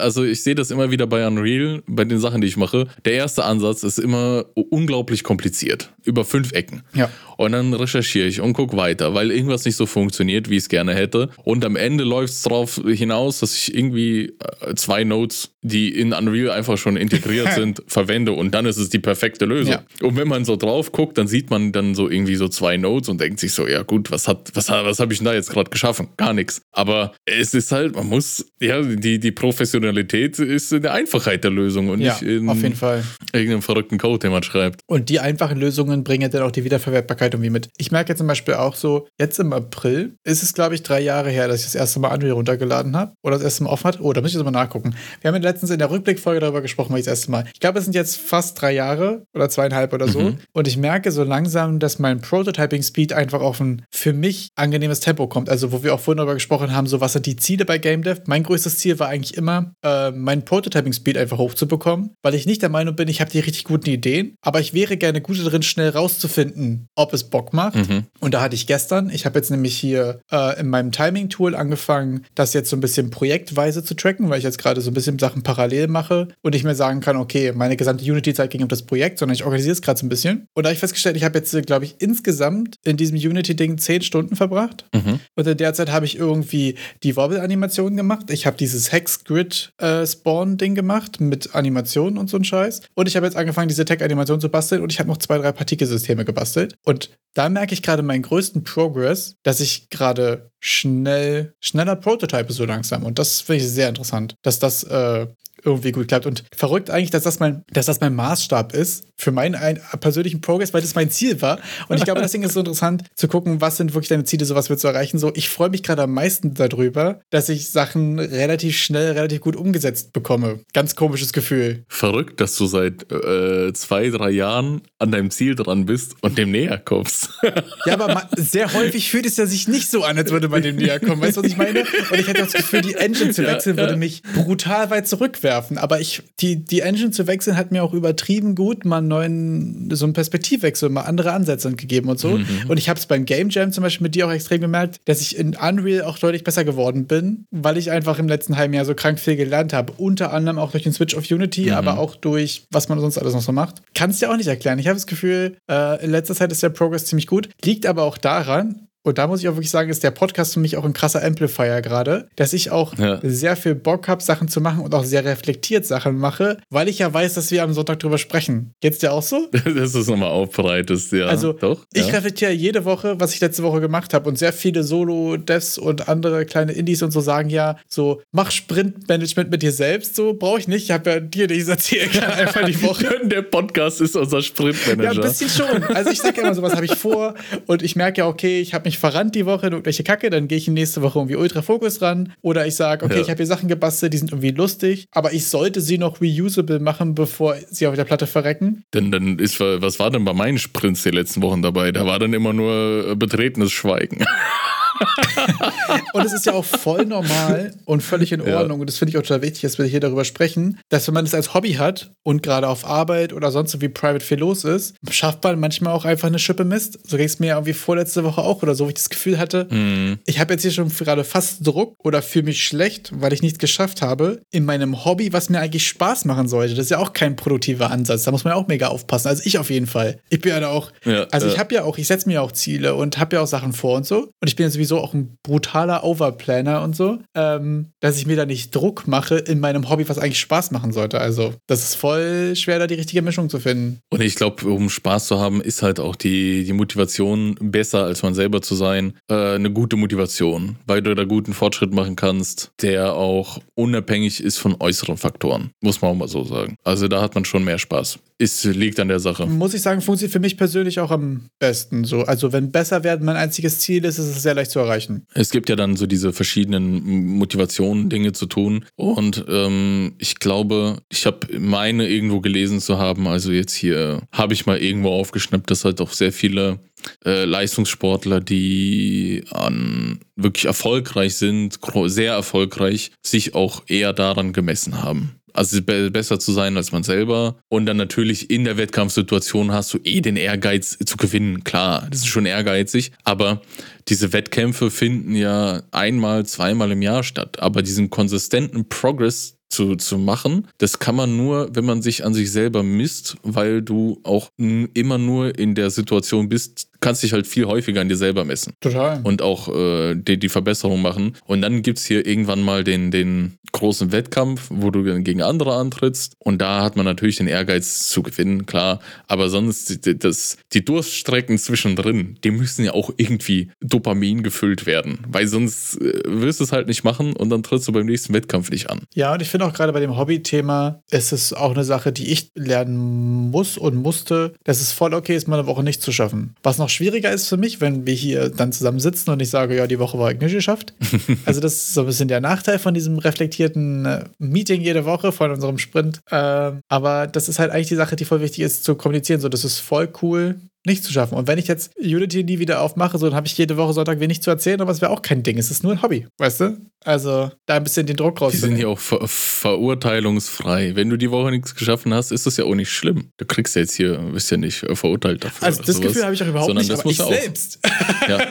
also ich sehe das immer wieder bei Unreal, bei den Sachen, die ich mache. Der erste Ansatz ist immer unglaublich kompliziert. Über fünf Ecken. Ja. Und dann recherchiere ich und gucke weiter, weil irgendwas nicht so funktioniert, wie ich es gerne hätte. Und am Ende läuft es darauf hinaus, dass ich irgendwie äh, zwei Nodes, die in Unreal einfach schon integriert sind, verwende und dann ist es die perfekte Lösung. Ja. Und wenn man so drauf guckt, dann sieht man dann so irgendwie so zwei Nodes und denkt sich so, ja gut, was hat, was, was habe ich denn da jetzt gerade geschaffen? Gar nichts. Aber es ist halt, man muss, ja, die, die Professionalität ist in der Einfachheit der Lösung und Ja, nicht in auf jeden Fall. irgendeinem verrückten Code, den man schreibt. Und die einfachen Lösungen bringen dann auch die Wiederverwertbarkeit irgendwie mit. Ich merke jetzt zum Beispiel auch so, jetzt im April ist es, glaube ich, drei Jahre her, dass ich das erste Mal Unreal runtergeladen habe oder das erste Mal offen hat. Oh, da muss ich jetzt mal nachgucken. Wir haben ja letztens in der Rückblickfolge darüber gesprochen, weil ich das erste Mal. Ich glaube, es sind jetzt fast drei Jahre oder zweieinhalb oder so. Mhm. Und ich merke so langsam, dass mein Prototyping-Speed einfach auf ein für mich angenehmes Tempo kommt. Also, wo wir auch vorhin darüber gesprochen haben, so was sind die Ziele bei Game Dev. Mein größtes Ziel war eigentlich immer, äh, meinen Prototyping-Speed einfach hochzubekommen, weil ich nicht der Meinung bin, ich habe die richtig guten Ideen, aber ich wäre gerne gut darin, schnell rauszufinden, ob es das Bock macht. Mhm. Und da hatte ich gestern, ich habe jetzt nämlich hier äh, in meinem Timing-Tool angefangen, das jetzt so ein bisschen projektweise zu tracken, weil ich jetzt gerade so ein bisschen Sachen parallel mache und ich mir sagen kann, okay, meine gesamte Unity-Zeit ging um das Projekt, sondern ich organisiere es gerade so ein bisschen. Und da habe ich festgestellt, ich habe jetzt, glaube ich, insgesamt in diesem Unity-Ding zehn Stunden verbracht. Mhm. Und in der Zeit habe ich irgendwie die Wobble-Animationen gemacht. Ich habe dieses Hex-Grid-Spawn-Ding äh, gemacht mit Animationen und so ein Scheiß. Und ich habe jetzt angefangen, diese Tech-Animation zu basteln und ich habe noch zwei, drei Partikelsysteme gebastelt. Und da merke ich gerade meinen größten Progress, dass ich gerade schnell, schneller Prototype so langsam. Und das finde ich sehr interessant, dass das äh, irgendwie gut klappt. Und verrückt eigentlich, dass das mein, dass das mein Maßstab ist für meinen persönlichen Progress, weil das mein Ziel war. Und ich glaube, deswegen ist es so interessant zu gucken, was sind wirklich deine Ziele, sowas willst du erreichen. So, ich freue mich gerade am meisten darüber, dass ich Sachen relativ schnell, relativ gut umgesetzt bekomme. Ganz komisches Gefühl. Verrückt, dass du seit äh, zwei, drei Jahren an deinem Ziel dran bist und dem näher kommst. ja, aber sehr häufig fühlt es ja sich nicht so an, als würde man dem näher kommen. Weißt du, was ich meine? Und ich hätte das Gefühl, die Engine zu wechseln ja, ja. würde mich brutal weit zurückwerfen. Aber ich, die, die Engine zu wechseln hat mir auch übertrieben gut mal neuen, so einen Perspektivwechsel, mal andere Ansätze gegeben und so. Mhm. Und ich habe es beim Game Jam zum Beispiel mit dir auch extrem gemerkt, dass ich in Unreal auch deutlich besser geworden bin, weil ich einfach im letzten halben Jahr so krank viel gelernt habe. Unter anderem auch durch den Switch of Unity, mhm. aber auch durch, was man sonst alles noch so macht. Kannst du ja auch nicht erklären. Ich habe das Gefühl, äh, in letzter Zeit ist der Progress ziemlich gut. Liegt aber auch daran, und da muss ich auch wirklich sagen, ist der Podcast für mich auch ein krasser Amplifier gerade, dass ich auch ja. sehr viel Bock habe, Sachen zu machen und auch sehr reflektiert Sachen mache, weil ich ja weiß, dass wir am Sonntag drüber sprechen. Geht's dir auch so? dass du es nochmal aufbereitest, ja. Also, Doch, ich ja. reflektiere jede Woche, was ich letzte Woche gemacht habe und sehr viele Solo-Devs und andere kleine Indies und so sagen ja, so, mach Sprintmanagement mit dir selbst, so brauche ich nicht. Ich habe ja dir das erzählen kann einfach die Woche. der Podcast ist unser Sprintmanager. Ja, ein bisschen schon. Also ich sage immer so, was habe ich vor und ich merke ja, okay, ich habe mich mich verrannt die Woche in irgendwelche Kacke, dann gehe ich nächste Woche irgendwie Ultra Fokus ran. Oder ich sage, okay, ja. ich habe hier Sachen gebastelt, die sind irgendwie lustig, aber ich sollte sie noch reusable machen, bevor sie auf der Platte verrecken. Denn dann ist, was war denn bei meinen Sprints die letzten Wochen dabei? Da war dann immer nur betretenes Schweigen. und es ist ja auch voll normal und völlig in Ordnung. Ja. Und das finde ich auch total wichtig, dass wir hier darüber sprechen, dass wenn man das als Hobby hat und gerade auf Arbeit oder sonst wie private viel los ist, schafft man manchmal auch einfach eine Schippe Mist. So ging es mir irgendwie vorletzte Woche auch oder so, wo ich das Gefühl hatte, mhm. ich habe jetzt hier schon gerade fast Druck oder fühle mich schlecht, weil ich nichts geschafft habe in meinem Hobby, was mir eigentlich Spaß machen sollte. Das ist ja auch kein produktiver Ansatz. Da muss man ja auch mega aufpassen. Also ich auf jeden Fall. Ich bin ja da auch, ja, also ich habe ja auch, ich setze mir auch Ziele und habe ja auch Sachen vor und so. Und ich bin ja sowieso auch ein brutaler Overplanner und so, ähm, dass ich mir da nicht Druck mache in meinem Hobby, was eigentlich Spaß machen sollte. Also, das ist voll schwer, da die richtige Mischung zu finden. Und ich glaube, um Spaß zu haben, ist halt auch die, die Motivation besser, als man selber zu sein. Äh, eine gute Motivation, weil du da guten Fortschritt machen kannst, der auch unabhängig ist von äußeren Faktoren. Muss man auch mal so sagen. Also, da hat man schon mehr Spaß. Ist, liegt an der Sache. Muss ich sagen, funktioniert für mich persönlich auch am besten so. Also, wenn besser werden mein einziges Ziel ist, ist es sehr leicht zu erreichen. Es gibt ja dann so diese verschiedenen Motivationen, Dinge zu tun. Und ähm, ich glaube, ich habe meine irgendwo gelesen zu haben. Also jetzt hier habe ich mal irgendwo aufgeschnappt, dass halt auch sehr viele äh, Leistungssportler, die an wirklich erfolgreich sind, sehr erfolgreich, sich auch eher daran gemessen haben also besser zu sein als man selber. Und dann natürlich in der Wettkampfsituation hast du eh den Ehrgeiz zu gewinnen. Klar, das ist schon ehrgeizig, aber diese Wettkämpfe finden ja einmal, zweimal im Jahr statt. Aber diesen konsistenten Progress zu, zu machen. Das kann man nur, wenn man sich an sich selber misst, weil du auch immer nur in der Situation bist, kannst dich halt viel häufiger an dir selber messen. Total. Und auch äh, die, die Verbesserung machen. Und dann gibt es hier irgendwann mal den, den großen Wettkampf, wo du gegen andere antrittst. Und da hat man natürlich den Ehrgeiz zu gewinnen, klar. Aber sonst, das, die Durststrecken zwischendrin, die müssen ja auch irgendwie Dopamin gefüllt werden. Weil sonst äh, wirst du es halt nicht machen und dann trittst du beim nächsten Wettkampf nicht an. Ja, und ich finde auch gerade bei dem Hobby-Thema ist es auch eine Sache, die ich lernen muss und musste, dass es voll okay ist, mal eine Woche nicht zu schaffen. Was noch schwieriger ist für mich, wenn wir hier dann zusammen sitzen und ich sage, ja, die Woche war ich nicht geschafft. also das ist so ein bisschen der Nachteil von diesem reflektierten äh, Meeting jede Woche, von unserem Sprint. Ähm, aber das ist halt eigentlich die Sache, die voll wichtig ist zu kommunizieren. So, das ist voll cool, nicht zu schaffen. Und wenn ich jetzt Unity nie wieder aufmache, so dann habe ich jede Woche Sonntag wenig zu erzählen, aber es wäre auch kein Ding. Es ist nur ein Hobby, weißt du? Also da ein bisschen den Druck raus. Die sind hier auch ver verurteilungsfrei. Wenn du die Woche nichts geschaffen hast, ist das ja auch nicht schlimm. Du kriegst ja jetzt hier, bist ja nicht äh, verurteilt dafür. Also das Gefühl habe ich auch überhaupt Sondern nicht, das aber muss ich auch. selbst. Ja.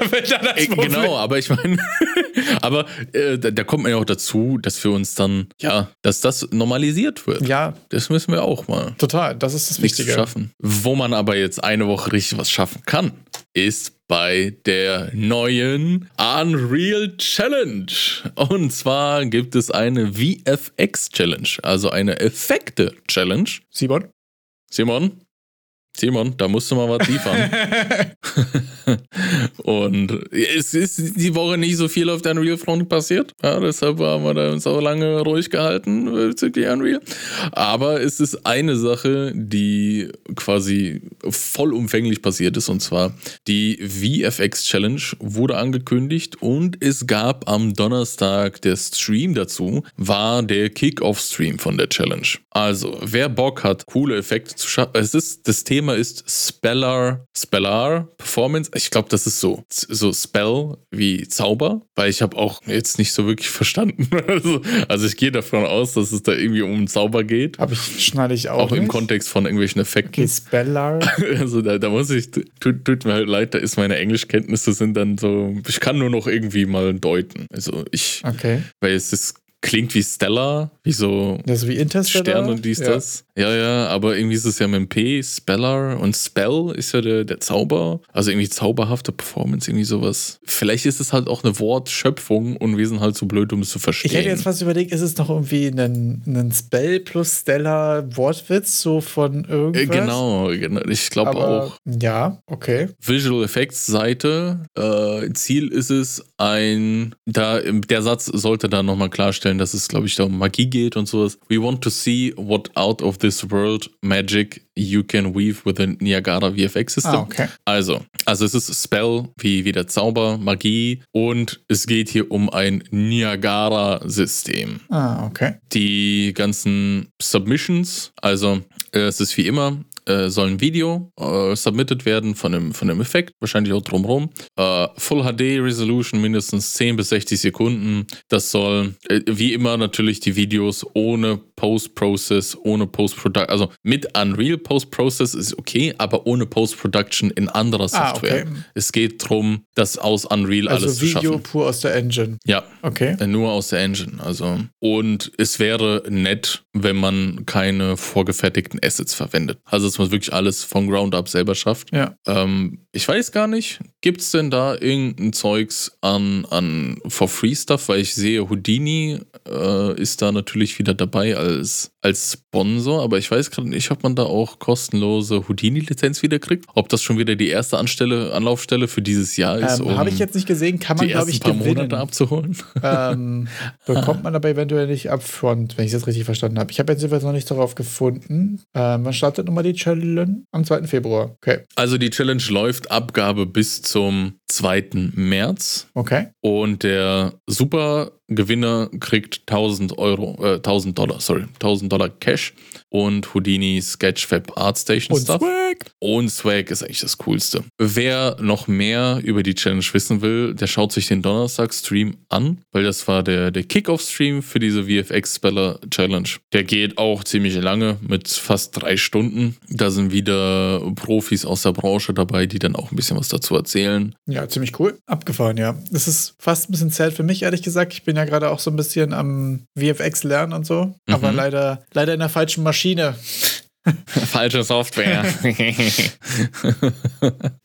Äh, genau, aber ich meine, aber äh, da, da kommt man ja auch dazu, dass wir uns dann, ja, dass das normalisiert wird. Ja, Das müssen wir auch mal. total. Das ist das Wichtige. schaffen. Wo man aber jetzt eine Woche richtig was schaffen kann, ist bei der neuen Unreal Challenge. Und zwar gibt es eine VFX Challenge, also eine Effekte Challenge. Simon? Simon? Simon, da musst du mal was liefern. Und es ist die Woche nicht so viel auf der Unreal Front passiert. Ja, deshalb haben wir da uns auch lange ruhig gehalten bezüglich Unreal. Aber es ist eine Sache, die quasi vollumfänglich passiert ist. Und zwar die VFX Challenge wurde angekündigt und es gab am Donnerstag der Stream dazu, war der Kick-Off-Stream von der Challenge. Also, wer Bock hat, coole Effekte zu schaffen, es ist, das Thema ist Spellar, Spellar Performance. Ich glaube, das ist so, so Spell wie Zauber, weil ich habe auch jetzt nicht so wirklich verstanden. Also, also ich gehe davon aus, dass es da irgendwie um einen Zauber geht. Habe ich, schneide ich auch. Auch im nicht. Kontext von irgendwelchen Effekten. Okay, Spellar. Also da, da muss ich, tut, tut mir halt leid, da ist meine Englischkenntnisse sind dann so, ich kann nur noch irgendwie mal deuten. Also ich, Okay. weil es ist, klingt wie Stellar, wie so ist wie Interstellar. Stern und dies, ja. das. Ja, ja, aber irgendwie ist es ja mit dem P, Spellar und Spell ist ja der, der Zauber. Also irgendwie zauberhafte Performance, irgendwie sowas. Vielleicht ist es halt auch eine Wortschöpfung und wir sind halt so blöd, um es zu verstehen. Ich hätte jetzt fast überlegt, ist es noch irgendwie ein, ein Spell plus Stellar Wortwitz, so von irgendwas? Äh, Genau, genau. Ich glaube auch. Ja, okay. Visual Effects Seite. Äh, Ziel ist es, ein, da der Satz sollte da nochmal klarstellen, dass es, glaube ich, da um Magie geht und sowas. We want to see what out of this world magic you can weave with the Niagara VFX System. Ah, okay. Also, also es ist Spell wie, wie der Zauber, Magie und es geht hier um ein Niagara-System Ah, okay. die ganzen Submissions, also äh, es ist wie immer, äh, soll ein Video äh, submitted werden von dem, von dem Effekt, wahrscheinlich auch drumherum. Äh, Full HD Resolution mindestens 10 bis 60 Sekunden. Das soll äh, wie immer natürlich die Videos ohne Post-Process, ohne Post-Production, also mit Unreal Post-Process ist okay, aber ohne Post-Production in anderer Ah, Software. okay. Es geht darum, das aus Unreal Also alles zu Video schaffen. pur aus der Engine. Ja, Okay. äh, Nur aus der Engine, also. Und es wäre nett, wenn man keine vorgefertigten Assets verwendet. Also, dass man wirklich alles von Ground up selber schafft. Ja. Ähm, ich weiß gar nicht, gibt es denn da irgendein Zeugs an, an For Free Stuff? Weil ich sehe, Houdini äh, ist da natürlich wieder dabei als, als Sponsor, aber ich weiß gerade nicht, ob man da auch kostenlose Houdini-Lizenz wieder kriegt. Ob das schon wieder die erste Anstelle, Anlaufstelle für dieses Jahr ist, Ähm, um Habe ich jetzt nicht gesehen, kann man, glaube ich, paar gewinnen. Monate abzuholen. ähm, bekommt man aber eventuell nicht upfront, wenn ich das richtig verstanden habe. Ich habe jetzt jedenfalls noch nicht darauf gefunden. Ähm, wann startet nochmal die Challenge? Am 2. Februar. Okay. Also die Challenge läuft Abgabe bis zum 2. März Okay. und der Supergewinner kriegt 1000 Euro, äh, 1000 Dollar, sorry, 1000 Dollar Cash und Houdini Sketchfab Artstation Und Stuff. Swag. Und Swag ist eigentlich das Coolste. Wer noch mehr über die Challenge wissen will, der schaut sich den Donnerstag-Stream an, weil das war der, der Kickoff-Stream für diese VFX Speller Challenge. Der geht auch ziemlich lange mit fast drei Stunden. Da sind wieder Profis aus der Branche dabei, die dann auch ein bisschen was dazu erzählen. Ja, ziemlich cool. Abgefahren, ja. Das ist fast ein bisschen sad für mich, ehrlich gesagt. Ich bin ja gerade auch so ein bisschen am VFX lernen und so. Aber Mhm. leider, leider in der falschen Maschine. Falsche Software.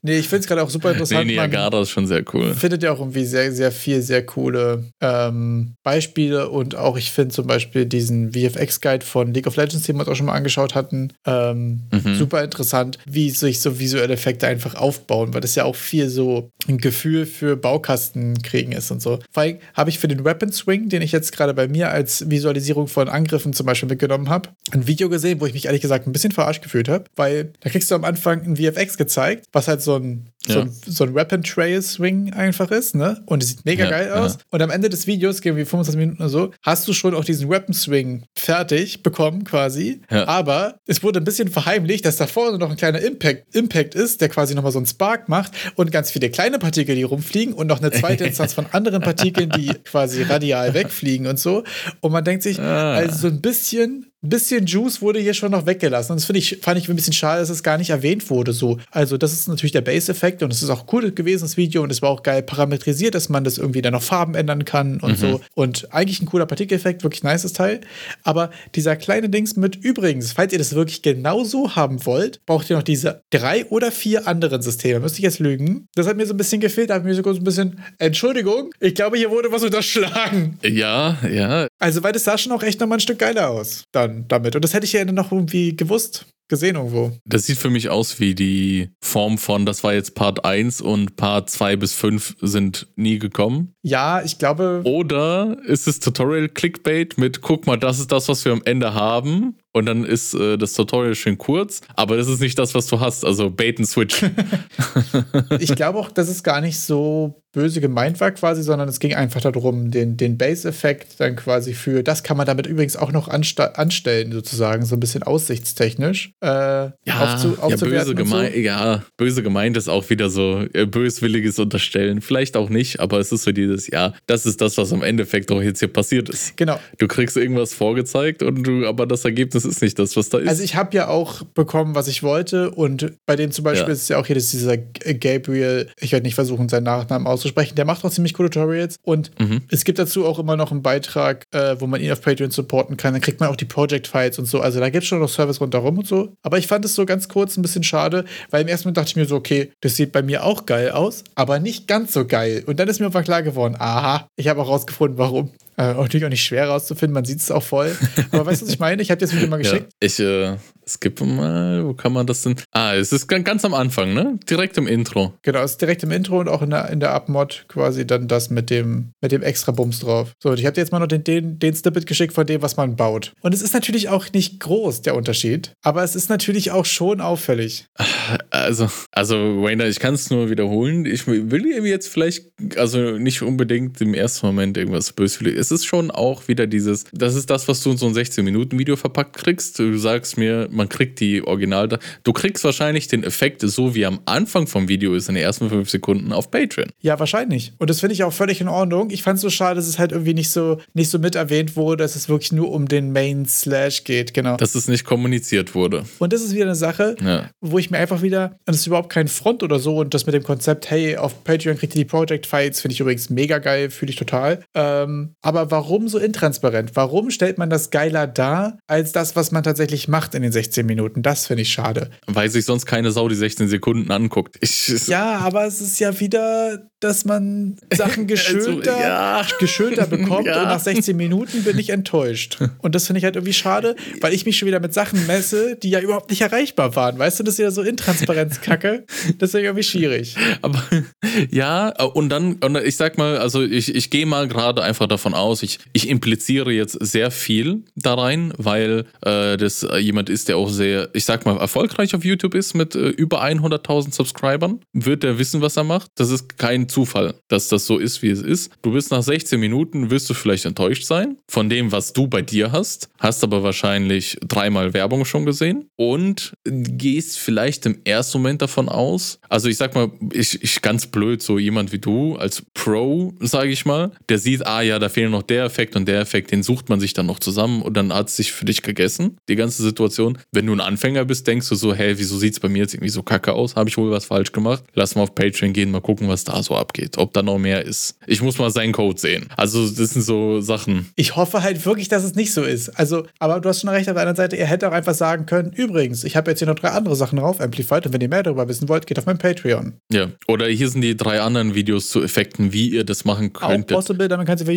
Nee, ich finde es gerade auch super nee, interessant. Man Niagara ist schon sehr cool. findet ja auch irgendwie sehr, sehr viel, sehr coole ähm, Beispiele und auch, ich finde zum Beispiel diesen VFX-Guide von League of Legends, den wir uns auch schon mal angeschaut hatten, ähm, Mhm. super interessant, wie sich so visuelle Effekte einfach aufbauen, weil das ja auch viel so ein Gefühl für Baukasten kriegen ist und so. Vor allem habe ich für den Weapon Swing, den ich jetzt gerade bei mir als Visualisierung von Angriffen zum Beispiel mitgenommen habe, ein Video gesehen, wo ich mich ehrlich gesagt ein bisschen verarscht gefühlt habe, weil da kriegst du am Anfang ein VFX gezeigt, was halt so ein so, ein, so ein Weapon-Trail-Swing einfach ist, ne? Und es sieht mega Ja, geil aus. ja. Und am Ende des Videos, gehen wir 25 Minuten oder so, hast du schon auch diesen Weapon-Swing fertig bekommen quasi. Ja. Aber es wurde ein bisschen verheimlicht, dass da vorne noch ein kleiner Impact, Impact ist, der quasi nochmal so einen Spark macht und ganz viele kleine Partikel, die rumfliegen und noch eine zweite Instanz von anderen Partikeln, die quasi radial wegfliegen und so. Und man denkt sich, Ah. also so ein bisschen, ein bisschen Juice wurde hier schon noch weggelassen. Und das finde ich, fand ich ein bisschen schade, dass es gar nicht erwähnt wurde. So. Also, das ist natürlich der Base-Effekt und es ist auch cool gewesen, das Video. Und es war auch geil parametrisiert, dass man das irgendwie dann noch Farben ändern kann und so. Und eigentlich ein cooler Partikeleffekt, wirklich nices Teil. Aber dieser kleine Dings mit übrigens, falls ihr das wirklich genauso haben wollt, braucht ihr noch diese drei oder vier anderen Systeme. Müsste ich jetzt lügen. Das hat mir so ein bisschen gefehlt. Da hat mir so kurz ein bisschen, Entschuldigung, ich glaube, hier wurde was unterschlagen. Ja, ja. Also, weil das sah schon auch echt nochmal ein Stück geiler aus dann damit. Und das hätte ich ja noch irgendwie gewusst, gesehen irgendwo. Das sieht für mich aus wie die Form von, das war jetzt Part 1 und Part 2 bis 5 sind nie gekommen. Ja, ich glaube, Oder ist es Tutorial Clickbait mit, guck mal, das ist das, was wir am Ende haben. Und dann ist äh, das Tutorial schön kurz, aber das ist nicht das, was du hast. Also Bait and Switch. ich glaube auch, dass es gar nicht so böse gemeint war quasi, sondern es ging einfach darum, den, den Base-Effekt dann quasi für, das kann man damit übrigens auch noch anstellen, sozusagen, so ein bisschen aussichtstechnisch. Äh, aufzu- ja, böse gemeint, so. ja, böse gemeint ist auch wieder so äh, böswilliges Unterstellen. Vielleicht auch nicht, aber es ist so dieses, ja, das ist das, was am Endeffekt auch jetzt hier passiert ist. Genau. Du kriegst irgendwas vorgezeigt und du, aber das Ergebnis ist nicht das, was da ist. Also ich habe ja auch bekommen, was ich wollte und bei dem zum Beispiel Ja. ist ja auch hier dieser Gabriel, ich werde nicht versuchen, seinen Nachnamen auszusprechen, der macht auch ziemlich coole Tutorials und Mhm. es gibt dazu auch immer noch einen Beitrag, äh, wo man ihn auf Patreon supporten kann, dann kriegt man auch die Project Files und so, also da gibt es schon noch Service rundherum und so, aber ich fand es so ganz kurz ein bisschen schade, weil im ersten Moment dachte ich mir so, okay, das sieht bei mir auch geil aus, aber nicht ganz so geil und dann ist mir einfach klar geworden, aha, ich habe auch rausgefunden, warum. Äh, natürlich auch nicht schwer rauszufinden, man sieht es auch voll. Aber weißt du, was ich meine? Ich habe dir das Video mal Ja, geschickt. ich äh, skippe mal, wo kann man das denn? Ah, es ist ganz, am Anfang, ne? Direkt im Intro. Genau, ist direkt im Intro und auch in der, in der Abmod quasi dann das mit dem, mit dem extra Bums drauf. So, und ich habe dir jetzt mal noch den, den, den Snippet geschickt von dem, was man baut. Und es ist natürlich auch nicht groß, der Unterschied, aber es ist natürlich auch schon auffällig. Also, also Wayne, ich kann es nur wiederholen. Ich will dir jetzt vielleicht, also nicht unbedingt im ersten Moment irgendwas böswillig. Es ist schon auch wieder dieses, das ist das, was du in so ein 16-Minuten-Video verpackt kriegst. Du sagst mir, man kriegt die Original, du kriegst wahrscheinlich den Effekt so wie am Anfang vom Video ist in den ersten fünf Sekunden auf Patreon. Ja, wahrscheinlich. Und das finde ich auch völlig in Ordnung. Ich fand es so schade, dass es halt irgendwie nicht so, nicht so mit erwähnt wurde, dass es wirklich nur um den Main Slash geht. Genau. Dass es nicht kommuniziert wurde. Und das ist wieder eine Sache, Ja. wo ich mir einfach wieder, und das ist überhaupt kein Front oder so, und das mit dem Konzept, hey, auf Patreon kriegt ihr die Project Files, finde ich übrigens mega geil, fühle ich total. Ähm, aber warum so intransparent? Warum stellt man das geiler dar, als das, was man tatsächlich macht in den 16 Minuten? Das finde ich schade. Weil sich sonst keine Sau die 16 Sekunden anguckt. Ich, Ja, aber es ist ja wieder, dass man Sachen geschönter, Also, ja. geschönter bekommt Ja. und nach 16 Minuten bin ich enttäuscht. Und das finde ich halt irgendwie schade, weil ich mich schon wieder mit Sachen messe, die ja überhaupt nicht erreichbar waren. Weißt du, das ist ja so Intransparenzkacke. Das ist ja irgendwie schwierig. Aber ja, und dann, und ich sag mal, also ich, ich gehe mal gerade einfach davon aus, ich, ich impliziere jetzt sehr viel da rein, weil äh, das äh, jemand ist, der auch sehr, ich sag mal, erfolgreich auf YouTube ist mit äh, über 100.000 Subscribern. Wird der wissen, was er macht? Das ist kein Zufall, dass das so ist, wie es ist. Du bist nach 16 Minuten, wirst du vielleicht enttäuscht sein von dem, was du bei dir hast, hast aber wahrscheinlich dreimal Werbung schon gesehen und gehst vielleicht im ersten Moment davon aus, also ich sag mal, ich, ich ganz blöd, so jemand wie du als Pro, sage ich mal, der sieht, ah ja, da fehlen noch der Effekt und der Effekt, den sucht man sich dann noch zusammen und dann hat es sich für dich gegessen, die ganze Situation. Wenn du ein Anfänger bist, denkst du so, hey, wieso sieht es bei mir jetzt irgendwie so kacke aus? Habe ich wohl was falsch gemacht? Lass mal auf Patreon gehen, mal gucken, was da so abgeht, ob da noch mehr ist. Ich muss mal seinen Code sehen. Also das sind so Sachen. Ich hoffe halt wirklich, dass es nicht so ist. Also, aber du hast schon recht auf der anderen Seite, ihr hättet auch einfach sagen können, übrigens, ich habe jetzt hier noch drei andere Sachen drauf, Amplified, und wenn ihr mehr darüber wissen wollt, geht auf mein Patreon. Ja. Oder hier sind die drei anderen Videos zu Effekten, wie ihr das machen Auch könntet. possible, damit kannst du für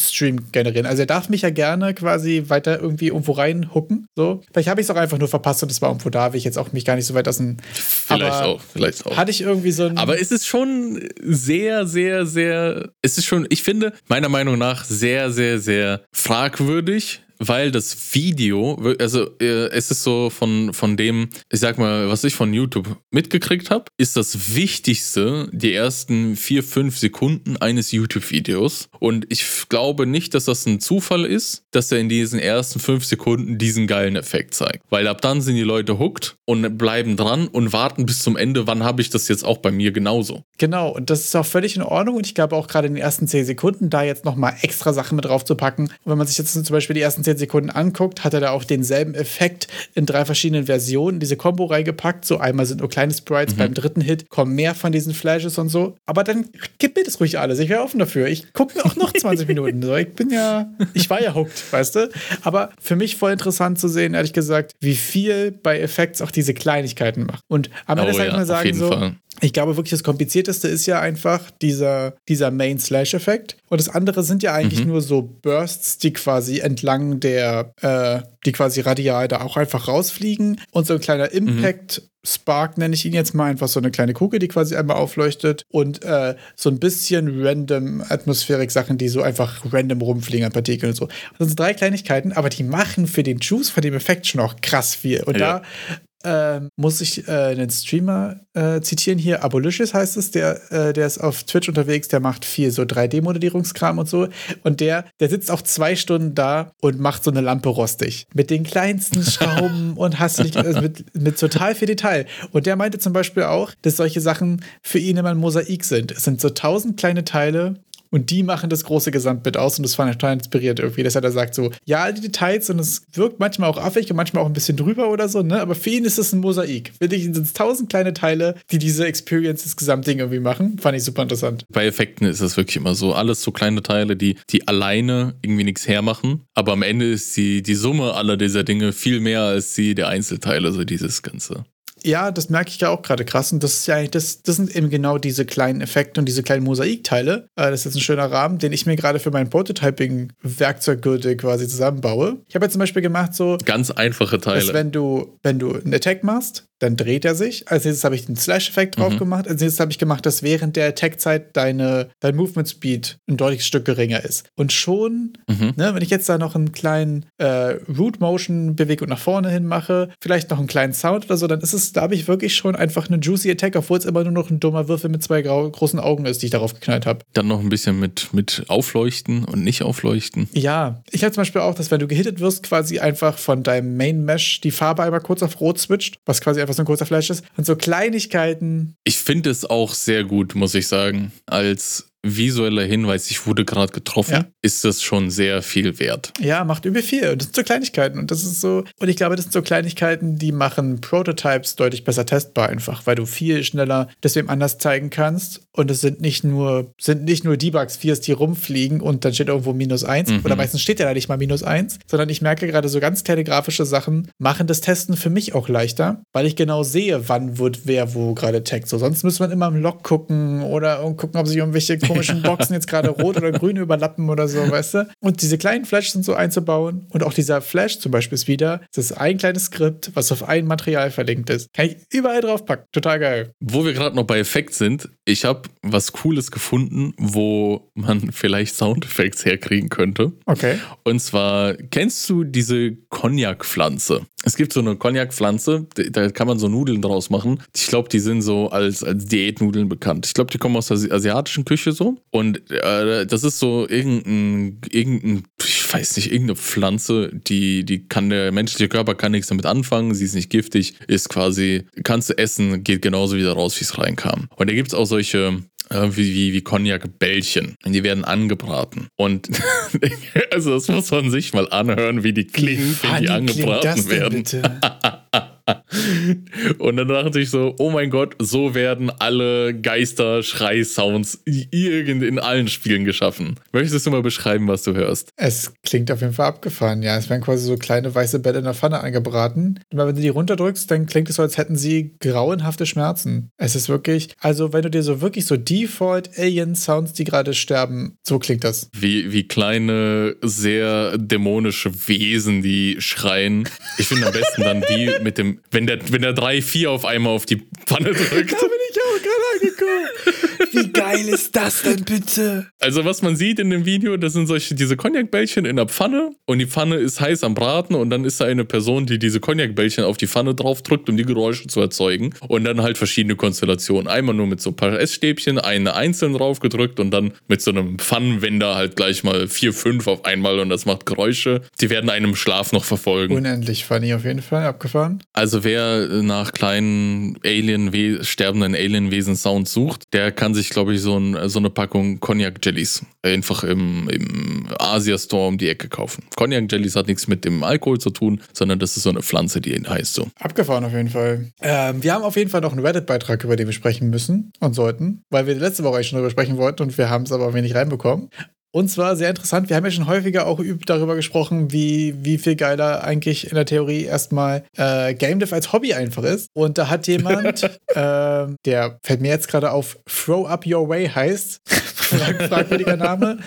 YouTube-Stream generieren. Also er darf mich ja gerne quasi weiter irgendwie irgendwo reinhucken. So. Vielleicht habe ich es auch einfach nur verpasst und es war irgendwo da, will ich jetzt auch mich gar nicht so weit aus dem. Vielleicht aber auch, vielleicht auch. Hatte ich irgendwie so ein. Aber es ist schon sehr, sehr, sehr, es ist schon, ich finde, meiner Meinung nach sehr, sehr, sehr fragwürdig. Weil das Video, also äh, es ist so von, von dem, ich sag mal, was ich von YouTube mitgekriegt habe, ist das Wichtigste die ersten vier, fünf Sekunden eines YouTube-Videos. Und ich glaube nicht, dass das ein Zufall ist, dass er in diesen ersten fünf Sekunden diesen geilen Effekt zeigt. Weil ab dann sind die Leute hooked und bleiben dran und warten bis zum Ende, wann habe ich das jetzt auch bei mir genauso. Genau, und das ist auch völlig in Ordnung. Und ich glaube auch gerade in den ersten zehn Sekunden da jetzt nochmal extra Sachen mit drauf zu packen. Und wenn man sich jetzt zum Beispiel die ersten zehn Sekunden anguckt, hat er da auch denselben Effekt in drei verschiedenen Versionen, diese Combo reingepackt. So einmal sind nur kleine Sprites, mhm. beim dritten Hit kommen mehr von diesen Flashes und so. Aber dann gib mir das ruhig alles. Ich wäre offen dafür. Ich gucke mir auch noch 20 Minuten. So, ich bin ja, ich war ja hooked, weißt du? Aber für mich voll interessant zu sehen, ehrlich gesagt, wie viel bei Effects auch diese Kleinigkeiten macht. Und am Ende oh, ja, mal sagen so, Fall. Ich glaube wirklich, das Komplizierteste ist ja einfach dieser, dieser Main-Slash-Effekt. Und das andere sind ja eigentlich mhm. nur so Bursts, die quasi entlang der, äh, die quasi radial da auch einfach rausfliegen. Und so ein kleiner mhm. Impact. Spark nenne ich ihn jetzt mal, einfach so eine kleine Kugel, die quasi einmal aufleuchtet und äh, so ein bisschen random Atmosphärik-Sachen, die so einfach random rumfliegen an Partikeln und so. Das sind drei Kleinigkeiten, aber die machen für den Juice von dem Effekt schon auch krass viel. Und ja. da ähm, muss ich äh, einen Streamer äh, zitieren hier. Abolicious heißt es, der, äh, der ist auf Twitch unterwegs, der macht viel so 3D-Modellierungskram und so. Und der, der sitzt auch zwei Stunden da und macht so eine Lampe rostig. Mit den kleinsten Schrauben und hast nicht, also mit, mit total viel Detail. Und der meinte zum Beispiel auch, dass solche Sachen für ihn immer ein Mosaik sind. Es sind so tausend kleine Teile und die machen das große Gesamtbild aus und das fand ich total inspiriert irgendwie, dass er sagt so, ja, die Details und es wirkt manchmal auch affig und manchmal auch ein bisschen drüber oder so, ne? Aber für ihn ist es ein Mosaik. Für dich sind es tausend kleine Teile, die diese Experience, das Gesamtding irgendwie machen. Fand ich super interessant. Bei Effekten ist es wirklich immer so. Alles so kleine Teile, die, die alleine irgendwie nichts hermachen. Aber am Ende ist die, die Summe aller dieser Dinge viel mehr als die der Einzelteile, so dieses Ganze. Ja, das merke ich ja auch gerade krass. Und das ist ja eigentlich, das, das sind eben genau diese kleinen Effekte und diese kleinen Mosaikteile. Äh, das ist jetzt ein schöner Rahmen, den ich mir gerade für mein Prototyping-Werkzeuggürtel quasi zusammenbaue. Ich habe jetzt zum Beispiel gemacht, so. Ganz einfache Teile. Dass wenn du, wenn du einen Attack machst, dann dreht er sich. Als nächstes habe ich den Slash-Effekt drauf mhm. gemacht. Als nächstes habe ich gemacht, dass während der Attack-Zeit deine, dein Movement-Speed ein deutliches Stück geringer ist. Und schon, mhm. ne, wenn ich jetzt da noch einen kleinen äh, Root-Motion-Bewegung nach vorne hin mache, vielleicht noch einen kleinen Sound oder so, dann ist es, da habe ich wirklich schon einfach eine Juicy Attack, obwohl es immer nur noch ein dummer Würfel mit zwei großen Augen ist, die ich darauf geknallt habe. Dann noch ein bisschen mit, mit Aufleuchten und nicht aufleuchten. Ja, ich habe zum Beispiel auch, dass wenn du gehittet wirst, quasi einfach von deinem Main-Mesh die Farbe einmal kurz auf Rot switcht, was quasi einfach einfach so ein kurzer Flash ist. Und so Kleinigkeiten. Ich finde es auch sehr gut, muss ich sagen, als visueller Hinweis, ich wurde gerade getroffen, ja. ist das schon sehr viel wert. Ja, macht übel viel. Und das sind so Kleinigkeiten. Und das ist so, und ich glaube, das sind so Kleinigkeiten, die machen Prototypes deutlich besser testbar einfach, weil du viel schneller das wem anders zeigen kannst. Und es sind nicht nur, sind nicht nur Debugs 4 die rumfliegen und dann steht irgendwo minus 1. Mhm. Oder meistens steht ja da nicht mal minus 1, sondern ich merke gerade so ganz kleine grafische Sachen machen das Testen für mich auch leichter, weil ich genau sehe, wann wird wer wo gerade taggt. So, sonst müsste man immer im Log gucken oder gucken, ob sich irgendwelche komischen Boxen jetzt gerade rot oder grün überlappen oder so, weißt du? Und diese kleinen Flash sind so einzubauen. Und auch dieser Flash zum Beispiel ist wieder, das ist ein kleines Skript, was auf ein Material verlinkt ist. Kann ich überall draufpacken. Total geil. Wo wir gerade noch bei Effekt sind, ich habe was Cooles gefunden, wo man vielleicht Soundeffekte herkriegen könnte. Okay. Und zwar, kennst du diese Cognac-Pflanze? Es gibt so eine Cognac-Pflanze, da kann man so Nudeln draus machen. Ich glaube, die sind so als, als Diätnudeln bekannt. Ich glaube, die kommen aus der asiatischen Küche so. Und äh, das ist so irgendein, irgendein, ich weiß nicht, irgendeine Pflanze, die, die kann der menschliche Körper kann nichts damit anfangen. Sie ist nicht giftig, ist quasi, kannst du essen, geht genauso wieder raus, wie es reinkam. Und da gibt es auch solche wie, wie, wie Cognac-Bällchen. Und die werden angebraten. Und also das muss man sich mal anhören, wie die klingen, wenn die angebraten werden. Und dann dachte ich so, oh mein Gott, so werden alle Geister-Schrei-Sounds irgend in allen Spielen geschaffen. Möchtest du mal beschreiben, was du hörst? Es klingt auf jeden Fall abgefahren, ja. Es werden quasi so kleine weiße Bälle in der Pfanne angebraten. Und wenn du die runterdrückst, dann klingt es so, als hätten sie grauenhafte Schmerzen. Es ist wirklich, also wenn du dir so wirklich so Default-Alien-Sounds, die gerade sterben, so klingt das. Wie, wie kleine, sehr dämonische Wesen, die schreien. Ich finde am besten dann die mit dem wenn der, wenn der 3-4 auf einmal auf die Pfanne drückt. da bin ich auch gerade angekommen. Wie geil ist das denn bitte? Also, was man sieht in dem Video, das sind solche, diese Cognac-Bällchen in der Pfanne und die Pfanne ist heiß am Braten und dann ist da eine Person, die diese Cognac-Bällchen auf die Pfanne draufdrückt, um die Geräusche zu erzeugen. Und dann halt verschiedene Konstellationen. Einmal nur mit so ein paar Essstäbchen, eine einzeln draufgedrückt und dann mit so einem Pfannenwender halt gleich mal vier, fünf auf einmal und das macht Geräusche. Die werden einem im Schlaf noch verfolgen. Unendlich funny auf jeden Fall, abgefahren. Also wer nach kleinen Alien sterbenden Alienwesen-Sounds sucht, der kann sich, glaube ich, so, ein, so eine Packung Cognac-Jellies einfach im, im Asia-Store um die Ecke kaufen. Cognac-Jellies hat nichts mit dem Alkohol zu tun, sondern das ist so eine Pflanze, die heißt so. Abgefahren auf jeden Fall. Ähm, wir haben auf jeden Fall noch einen Reddit-Beitrag, über den wir sprechen müssen und sollten, weil wir letzte Woche schon darüber sprechen wollten und wir haben es aber wenig reinbekommen. Und zwar sehr interessant, wir haben ja schon häufiger auch darüber gesprochen, wie, wie viel geiler eigentlich in der Theorie erstmal äh, Game Dev als Hobby einfach ist. Und da hat jemand, äh, der fällt mir jetzt gerade auf, Throw Up Your Way heißt, fragwürdiger Name,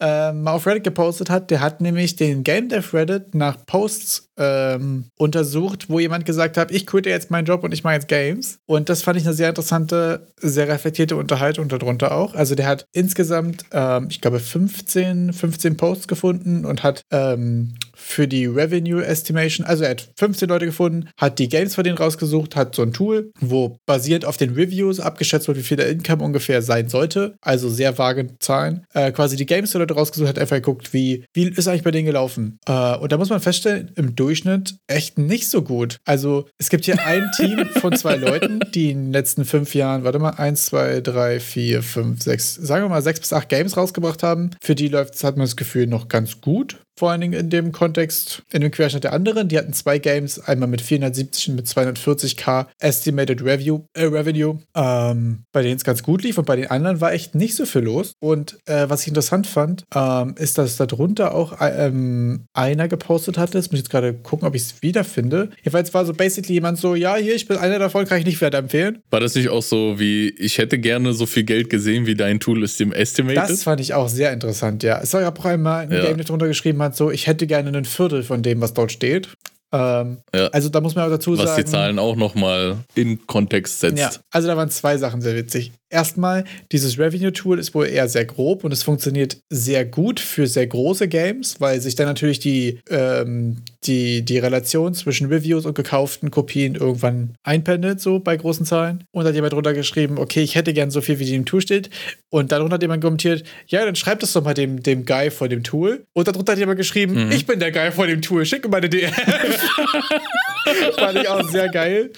äh, mal auf Reddit gepostet hat. Der hat nämlich den Game Dev Reddit nach Posts ähm, untersucht, wo jemand gesagt hat, ich quitte jetzt meinen Job und ich mache jetzt Games. Und das fand ich eine sehr interessante, sehr reflektierte Unterhaltung darunter auch. Also der hat insgesamt, ähm, ich glaube, 15, 15 Posts gefunden und hat ähm, für die Revenue Estimation, also er hat 15 Leute gefunden, hat die Games von denen rausgesucht, hat so ein Tool, wo basierend auf den Reviews abgeschätzt wird, wie viel der Income ungefähr sein sollte. Also sehr vage Zahlen. Äh, quasi die Games der Leute rausgesucht, hat einfach geguckt, wie, wie ist eigentlich bei denen gelaufen. Äh, und da muss man feststellen, im Durchschnitt echt nicht so gut. Also es gibt hier ein Team von zwei Leuten, die in den letzten fünf Jahren, warte mal, eins, zwei, drei, vier, fünf, sechs, sagen wir mal sechs bis acht Games rausgebracht haben. Für die läuft es, hat man das Gefühl, noch ganz gut vor allen Dingen in dem Kontext, in dem Querschnitt der anderen. Die hatten zwei Games, einmal mit 470 und mit 240k Estimated Review, äh, Revenue, ähm, bei denen es ganz gut lief und bei den anderen war echt nicht so viel los. Und äh, was ich interessant fand, ähm, ist, dass darunter auch ähm, einer gepostet hatte. Jetzt muss ich jetzt gerade gucken, ob ich es wiederfinde. Jedenfalls war so basically jemand so, ja, hier, ich bin einer davon, kann ich nicht weiterempfehlen. War das nicht auch so wie, ich hätte gerne so viel Geld gesehen, wie dein Tool ist dem Estimated? Das fand ich auch sehr interessant, ja. Es war auch einmal ein ja. Game, das drunter geschrieben hat, so, ich hätte gerne ein Viertel von dem, was dort steht. Ähm, ja. Also da muss man auch dazu was sagen. Was die Zahlen auch nochmal in Kontext setzt. Ja, also da waren zwei Sachen sehr witzig. Erstmal, dieses Revenue-Tool ist wohl eher sehr grob und es funktioniert sehr gut für sehr große Games, weil sich dann natürlich die, ähm, die, die Relation zwischen Reviews und gekauften Kopien irgendwann einpendelt, so bei großen Zahlen. Und da hat jemand drunter geschrieben, okay, ich hätte gern so viel, wie in dem Tool steht. Und darunter hat jemand kommentiert, ja, dann schreibt es doch mal dem, dem Guy vor dem Tool. Und darunter hat jemand geschrieben, mhm. ich bin der Guy vor dem Tool, schicke meine DM. Fand ich auch sehr geil.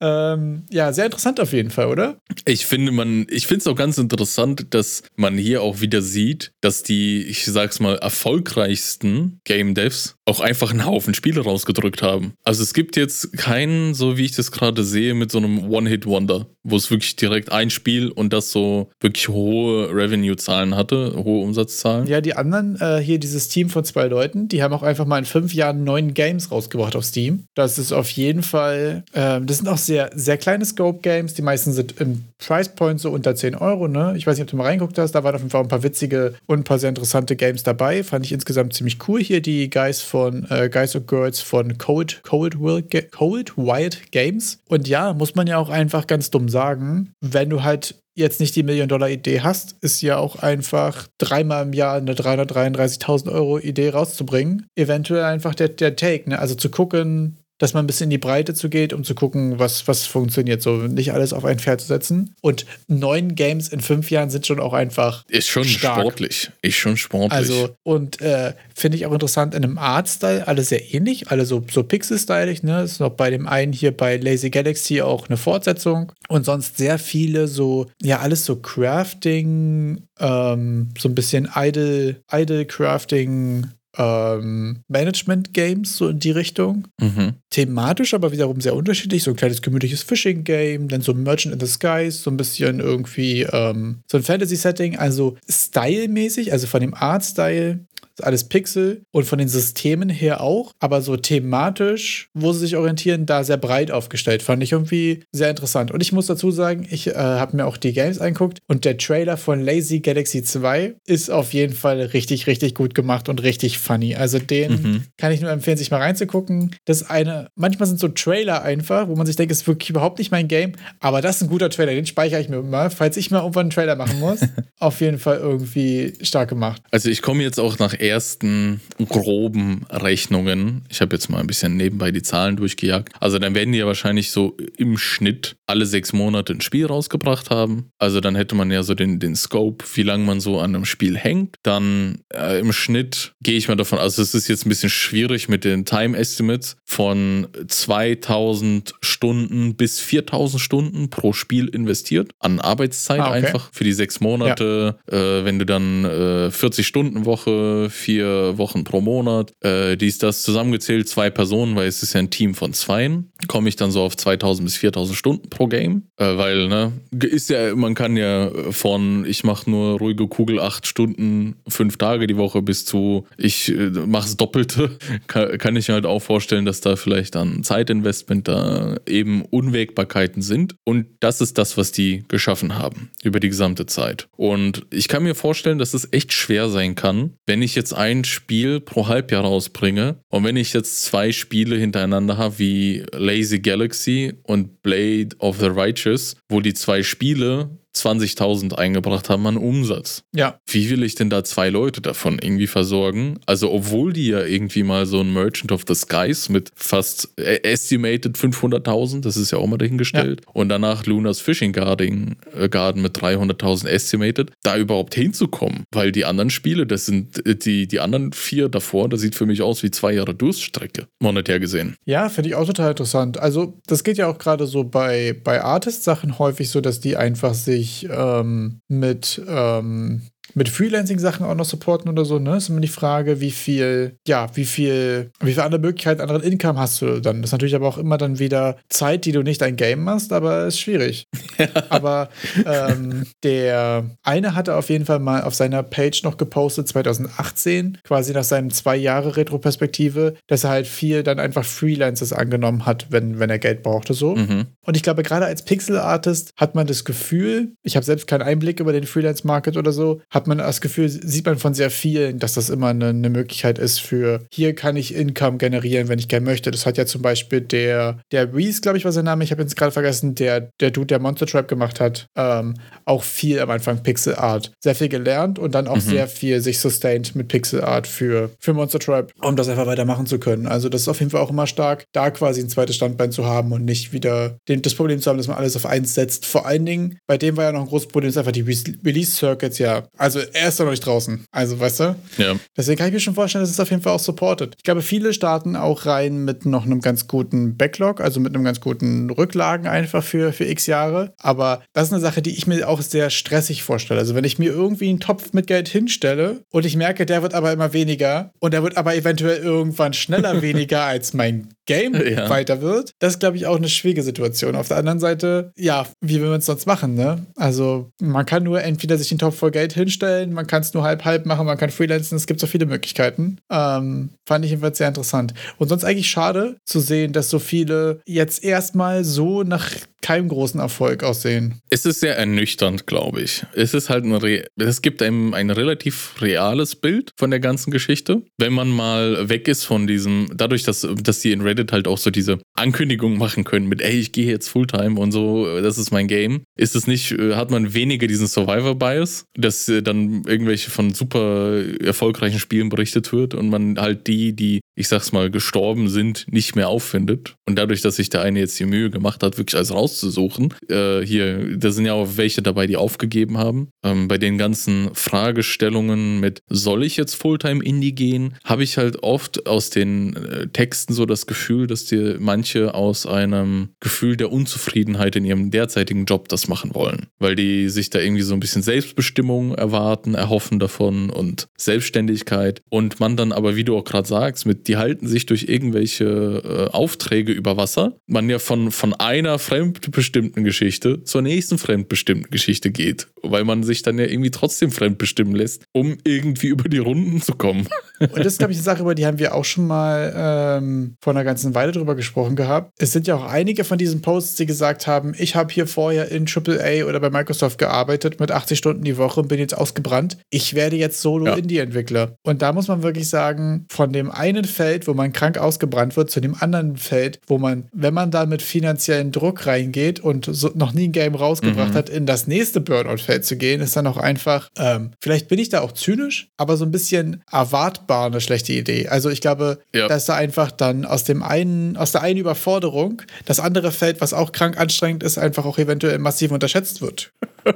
Ähm, ja, sehr interessant auf jeden Fall, oder? Ich finde, man, ich finde es auch ganz interessant, dass man hier auch wieder sieht, dass die, ich sag's mal, erfolgreichsten Game Devs auch einfach einen Haufen Spiele rausgedrückt haben. Also es gibt jetzt keinen, so wie ich das gerade sehe, mit so einem One-Hit-Wonder, wo es wirklich direkt ein Spiel und das so wirklich hohe Revenue-Zahlen hatte, hohe Umsatzzahlen. Ja, die anderen, äh, hier dieses Team von zwei Leuten, die haben auch einfach mal in fünf Jahren neun Games rausgebracht auf Steam. Das ist auf jeden Fall, äh, das sind auch sehr, sehr kleine Scope-Games. Die meisten sind im Price Point so unter 10 Euro, ne? Ich weiß nicht, ob du mal reinguckt hast, da waren auf jeden Fall ein paar witzige und ein paar sehr interessante Games dabei. Fand ich insgesamt ziemlich cool. Hier die Guys von äh, Guys and Girls von Cold, Cold, Wild, Cold Wild Games. Und ja, muss man ja auch einfach ganz dumm sagen, wenn du halt jetzt nicht die Million-Dollar-Idee hast, ist ja auch einfach dreimal im Jahr eine 333.000 Euro Idee rauszubringen. Eventuell einfach der, der Take, ne? Also zu gucken, dass man ein bisschen in die Breite zu geht, um zu gucken, was, was funktioniert. So nicht alles auf ein Pferd zu setzen. Und neun Games in fünf Jahren sind schon auch einfach. Ist schon stark. sportlich. Ist schon sportlich. Also, und äh, finde ich auch interessant in einem Art-Style, alle sehr ähnlich, alle so, so Pixel-stylig, ne? Ist noch bei dem einen hier bei Lazy Galaxy auch eine Fortsetzung. Und sonst sehr viele so, ja, alles so Crafting, ähm, so ein bisschen Idle, Idle Crafting, ähm, Management-Games, so in die Richtung. Mhm. Thematisch aber wiederum sehr unterschiedlich. So ein kleines gemütliches Fishing-Game, dann so Merchant in the Skies, so ein bisschen irgendwie ähm, so ein Fantasy-Setting. Also stylmäßig, also von dem Art-Style alles Pixel und von den Systemen her auch, aber so thematisch, wo sie sich orientieren, da sehr breit aufgestellt. Fand ich irgendwie sehr interessant. Und ich muss dazu sagen, ich äh, habe mir auch die Games angeguckt und der Trailer von Lazy Galaxy 2 ist auf jeden Fall richtig, richtig gut gemacht und richtig funny. Also den mhm. kann ich nur empfehlen, sich mal reinzugucken. Das eine, manchmal sind so Trailer einfach, wo man sich denkt, ist wirklich überhaupt nicht mein Game, aber das ist ein guter Trailer, den speichere ich mir mal, falls ich mal irgendwann einen Trailer machen muss. auf jeden Fall irgendwie stark gemacht. Also ich komme jetzt auch nach ersten groben Rechnungen. Ich habe jetzt mal ein bisschen nebenbei die Zahlen durchgejagt. Also dann werden die ja wahrscheinlich so im Schnitt alle sechs Monate ein Spiel rausgebracht haben. Also dann hätte man ja so den, den Scope, wie lange man so an einem Spiel hängt. Dann äh, im Schnitt gehe ich mal davon, also es ist jetzt ein bisschen schwierig mit den Time Estimates von 2000 Stunden bis 4000 Stunden pro Spiel investiert an Arbeitszeit ah, okay. einfach für die sechs Monate. Ja. Äh, wenn du dann äh, 40 Stunden Woche, vier Wochen pro Monat, äh, dies, das zusammengezählt, zwei Personen, weil es ist ja ein Team von zweien, komme ich dann so auf 2000 bis 4000 Stunden pro Game, äh, weil, ne, ist ja, man kann ja von, ich mache nur ruhige Kugel acht Stunden, fünf Tage die Woche bis zu, ich äh, mache es Doppelte, kann, kann ich mir halt auch vorstellen, dass da vielleicht dann Zeitinvestment da eben Unwägbarkeiten sind. Und das ist das, was die geschaffen haben über die gesamte Zeit. Und ich kann mir vorstellen, dass es echt schwer sein kann, wenn ich jetzt ein Spiel pro Halbjahr rausbringe und wenn ich jetzt zwei Spiele hintereinander habe wie Lazy Galaxy und Blade of the Righteous, wo die zwei Spiele 20.000 eingebracht haben an Umsatz. Ja. Wie will ich denn da zwei Leute davon irgendwie versorgen? Also, obwohl die ja irgendwie mal so ein Merchant of the Skies mit fast äh, estimated 500.000, das ist ja auch mal dahingestellt, ja. und danach Lunas Fishing Garden, äh, Garden mit 300.000 estimated, da überhaupt hinzukommen. Weil die anderen Spiele, das sind äh, die, die anderen vier davor, das sieht für mich aus wie zwei Jahre Durststrecke, monetär gesehen. Ja, finde ich auch total interessant. Also, das geht ja auch gerade so bei, bei Artist-Sachen häufig so, dass die einfach sich sich ähm, mit ähm, mit Freelancing-Sachen auch noch supporten oder so, ne? Ist immer die Frage, wie viel, ja, wie viel, wie viele andere Möglichkeiten, anderen Income hast du dann? Das ist natürlich aber auch immer dann wieder Zeit, die du nicht ein Game machst, aber ist schwierig. aber ähm, der eine hatte auf jeden Fall mal auf seiner Page noch gepostet, 2018, quasi nach seinem zwei Jahre Retroperspektive, dass er halt viel dann einfach Freelancers angenommen hat, wenn, wenn er Geld brauchte, so. Mhm. Und ich glaube, gerade als Pixel-Artist hat man das Gefühl, ich habe selbst keinen Einblick über den Freelance-Market oder so, hat man das Gefühl, sieht man von sehr vielen, dass das immer eine, eine Möglichkeit ist für, hier kann ich Income generieren, wenn ich gerne möchte. Das hat ja zum Beispiel der, der Reese, glaube ich, war sein Name, ich habe jetzt gerade vergessen, der, der Dude, der Monster Trap gemacht hat, ähm, auch viel am Anfang Pixel Art. Sehr viel gelernt und dann auch mhm. sehr viel sich sustained mit Pixel Art für, für Monster Trap, um das einfach weitermachen zu können. Also das ist auf jeden Fall auch immer stark, da quasi ein zweites Standbein zu haben und nicht wieder den, das Problem zu haben, dass man alles auf eins setzt. Vor allen Dingen, bei dem war ja noch ein großes Problem, dass einfach die Release Circuits ja also er ist doch noch nicht draußen. Also, weißt du? Ja. Deswegen kann ich mir schon vorstellen, dass es auf jeden Fall auch supportet. Ich glaube, viele starten auch rein mit noch einem ganz guten Backlog, also mit einem ganz guten Rücklagen einfach für, für x Jahre. Aber das ist eine Sache, die ich mir auch sehr stressig vorstelle. Also, wenn ich mir irgendwie einen Topf mit Geld hinstelle und ich merke, der wird aber immer weniger und der wird aber eventuell irgendwann schneller weniger als mein Game ja. weiter wird, das ist, glaube ich, auch eine schwierige Situation. Auf der anderen Seite, ja, wie will man es sonst machen, ne? Also, man kann nur entweder sich einen Topf voll Geld hinstellen man kann es nur halb-halb machen, man kann freelancen, es gibt so viele Möglichkeiten. Ähm, fand ich jedenfalls sehr interessant. Und sonst eigentlich schade zu sehen, dass so viele jetzt erstmal so nach keinem großen Erfolg aussehen. Es ist sehr ernüchternd, glaube ich. Es ist halt ein Re es gibt einem ein relativ reales Bild von der ganzen Geschichte. Wenn man mal weg ist von diesem, dadurch, dass, dass die in Reddit halt auch so diese Ankündigung machen können mit, ey, ich gehe jetzt Fulltime und so, das ist mein Game, ist es nicht, äh, hat man weniger diesen Survivor-Bias, dass äh, dann irgendwelche von super erfolgreichen Spielen berichtet wird und man halt die, die, ich sag's mal, gestorben sind, nicht mehr auffindet. Und dadurch, dass sich der eine jetzt die Mühe gemacht hat, wirklich alles rauszusuchen, äh, hier, da sind ja auch welche dabei, die aufgegeben haben. Ähm, bei den ganzen Fragestellungen mit, soll ich jetzt Fulltime Indie gehen, habe ich halt oft aus den äh, Texten so das Gefühl, dass dir manche aus einem Gefühl der Unzufriedenheit in ihrem derzeitigen Job das machen wollen. Weil die sich da irgendwie so ein bisschen Selbstbestimmung erwarten, erhoffen davon und Selbstständigkeit. Und man dann aber, wie du auch gerade sagst, mit die halten sich durch irgendwelche äh, Aufträge über Wasser. Man ja von, von einer Fremd fremdbestimmten Geschichte zur nächsten fremdbestimmten Geschichte geht, weil man sich dann ja irgendwie trotzdem fremdbestimmen lässt, um irgendwie über die Runden zu kommen. Und das ist, glaube ich, eine Sache, über die haben wir auch schon mal ähm, vor einer ganzen Weile drüber gesprochen gehabt. Es sind ja auch einige von diesen Posts, die gesagt haben, ich habe hier vorher in AAA oder bei Microsoft gearbeitet mit 80 Stunden die Woche und bin jetzt ausgebrannt. Ich werde jetzt Solo-Indie-Entwickler. Und da muss man wirklich sagen, von dem einen Feld, wo man krank ausgebrannt wird, zu dem anderen Feld, wo man, wenn man da mit finanziellen Druck reingeht und so noch nie ein Game rausgebracht mhm. hat, in das nächste Burnout-Feld zu gehen, ist dann auch einfach, ähm, vielleicht bin ich da auch zynisch, aber so ein bisschen erwartbar eine schlechte Idee. Also ich glaube, ja. dass da einfach dann aus dem einen, aus der einen Überforderung das andere Feld, was auch krank anstrengend ist, einfach auch eventuell massiv unterschätzt wird.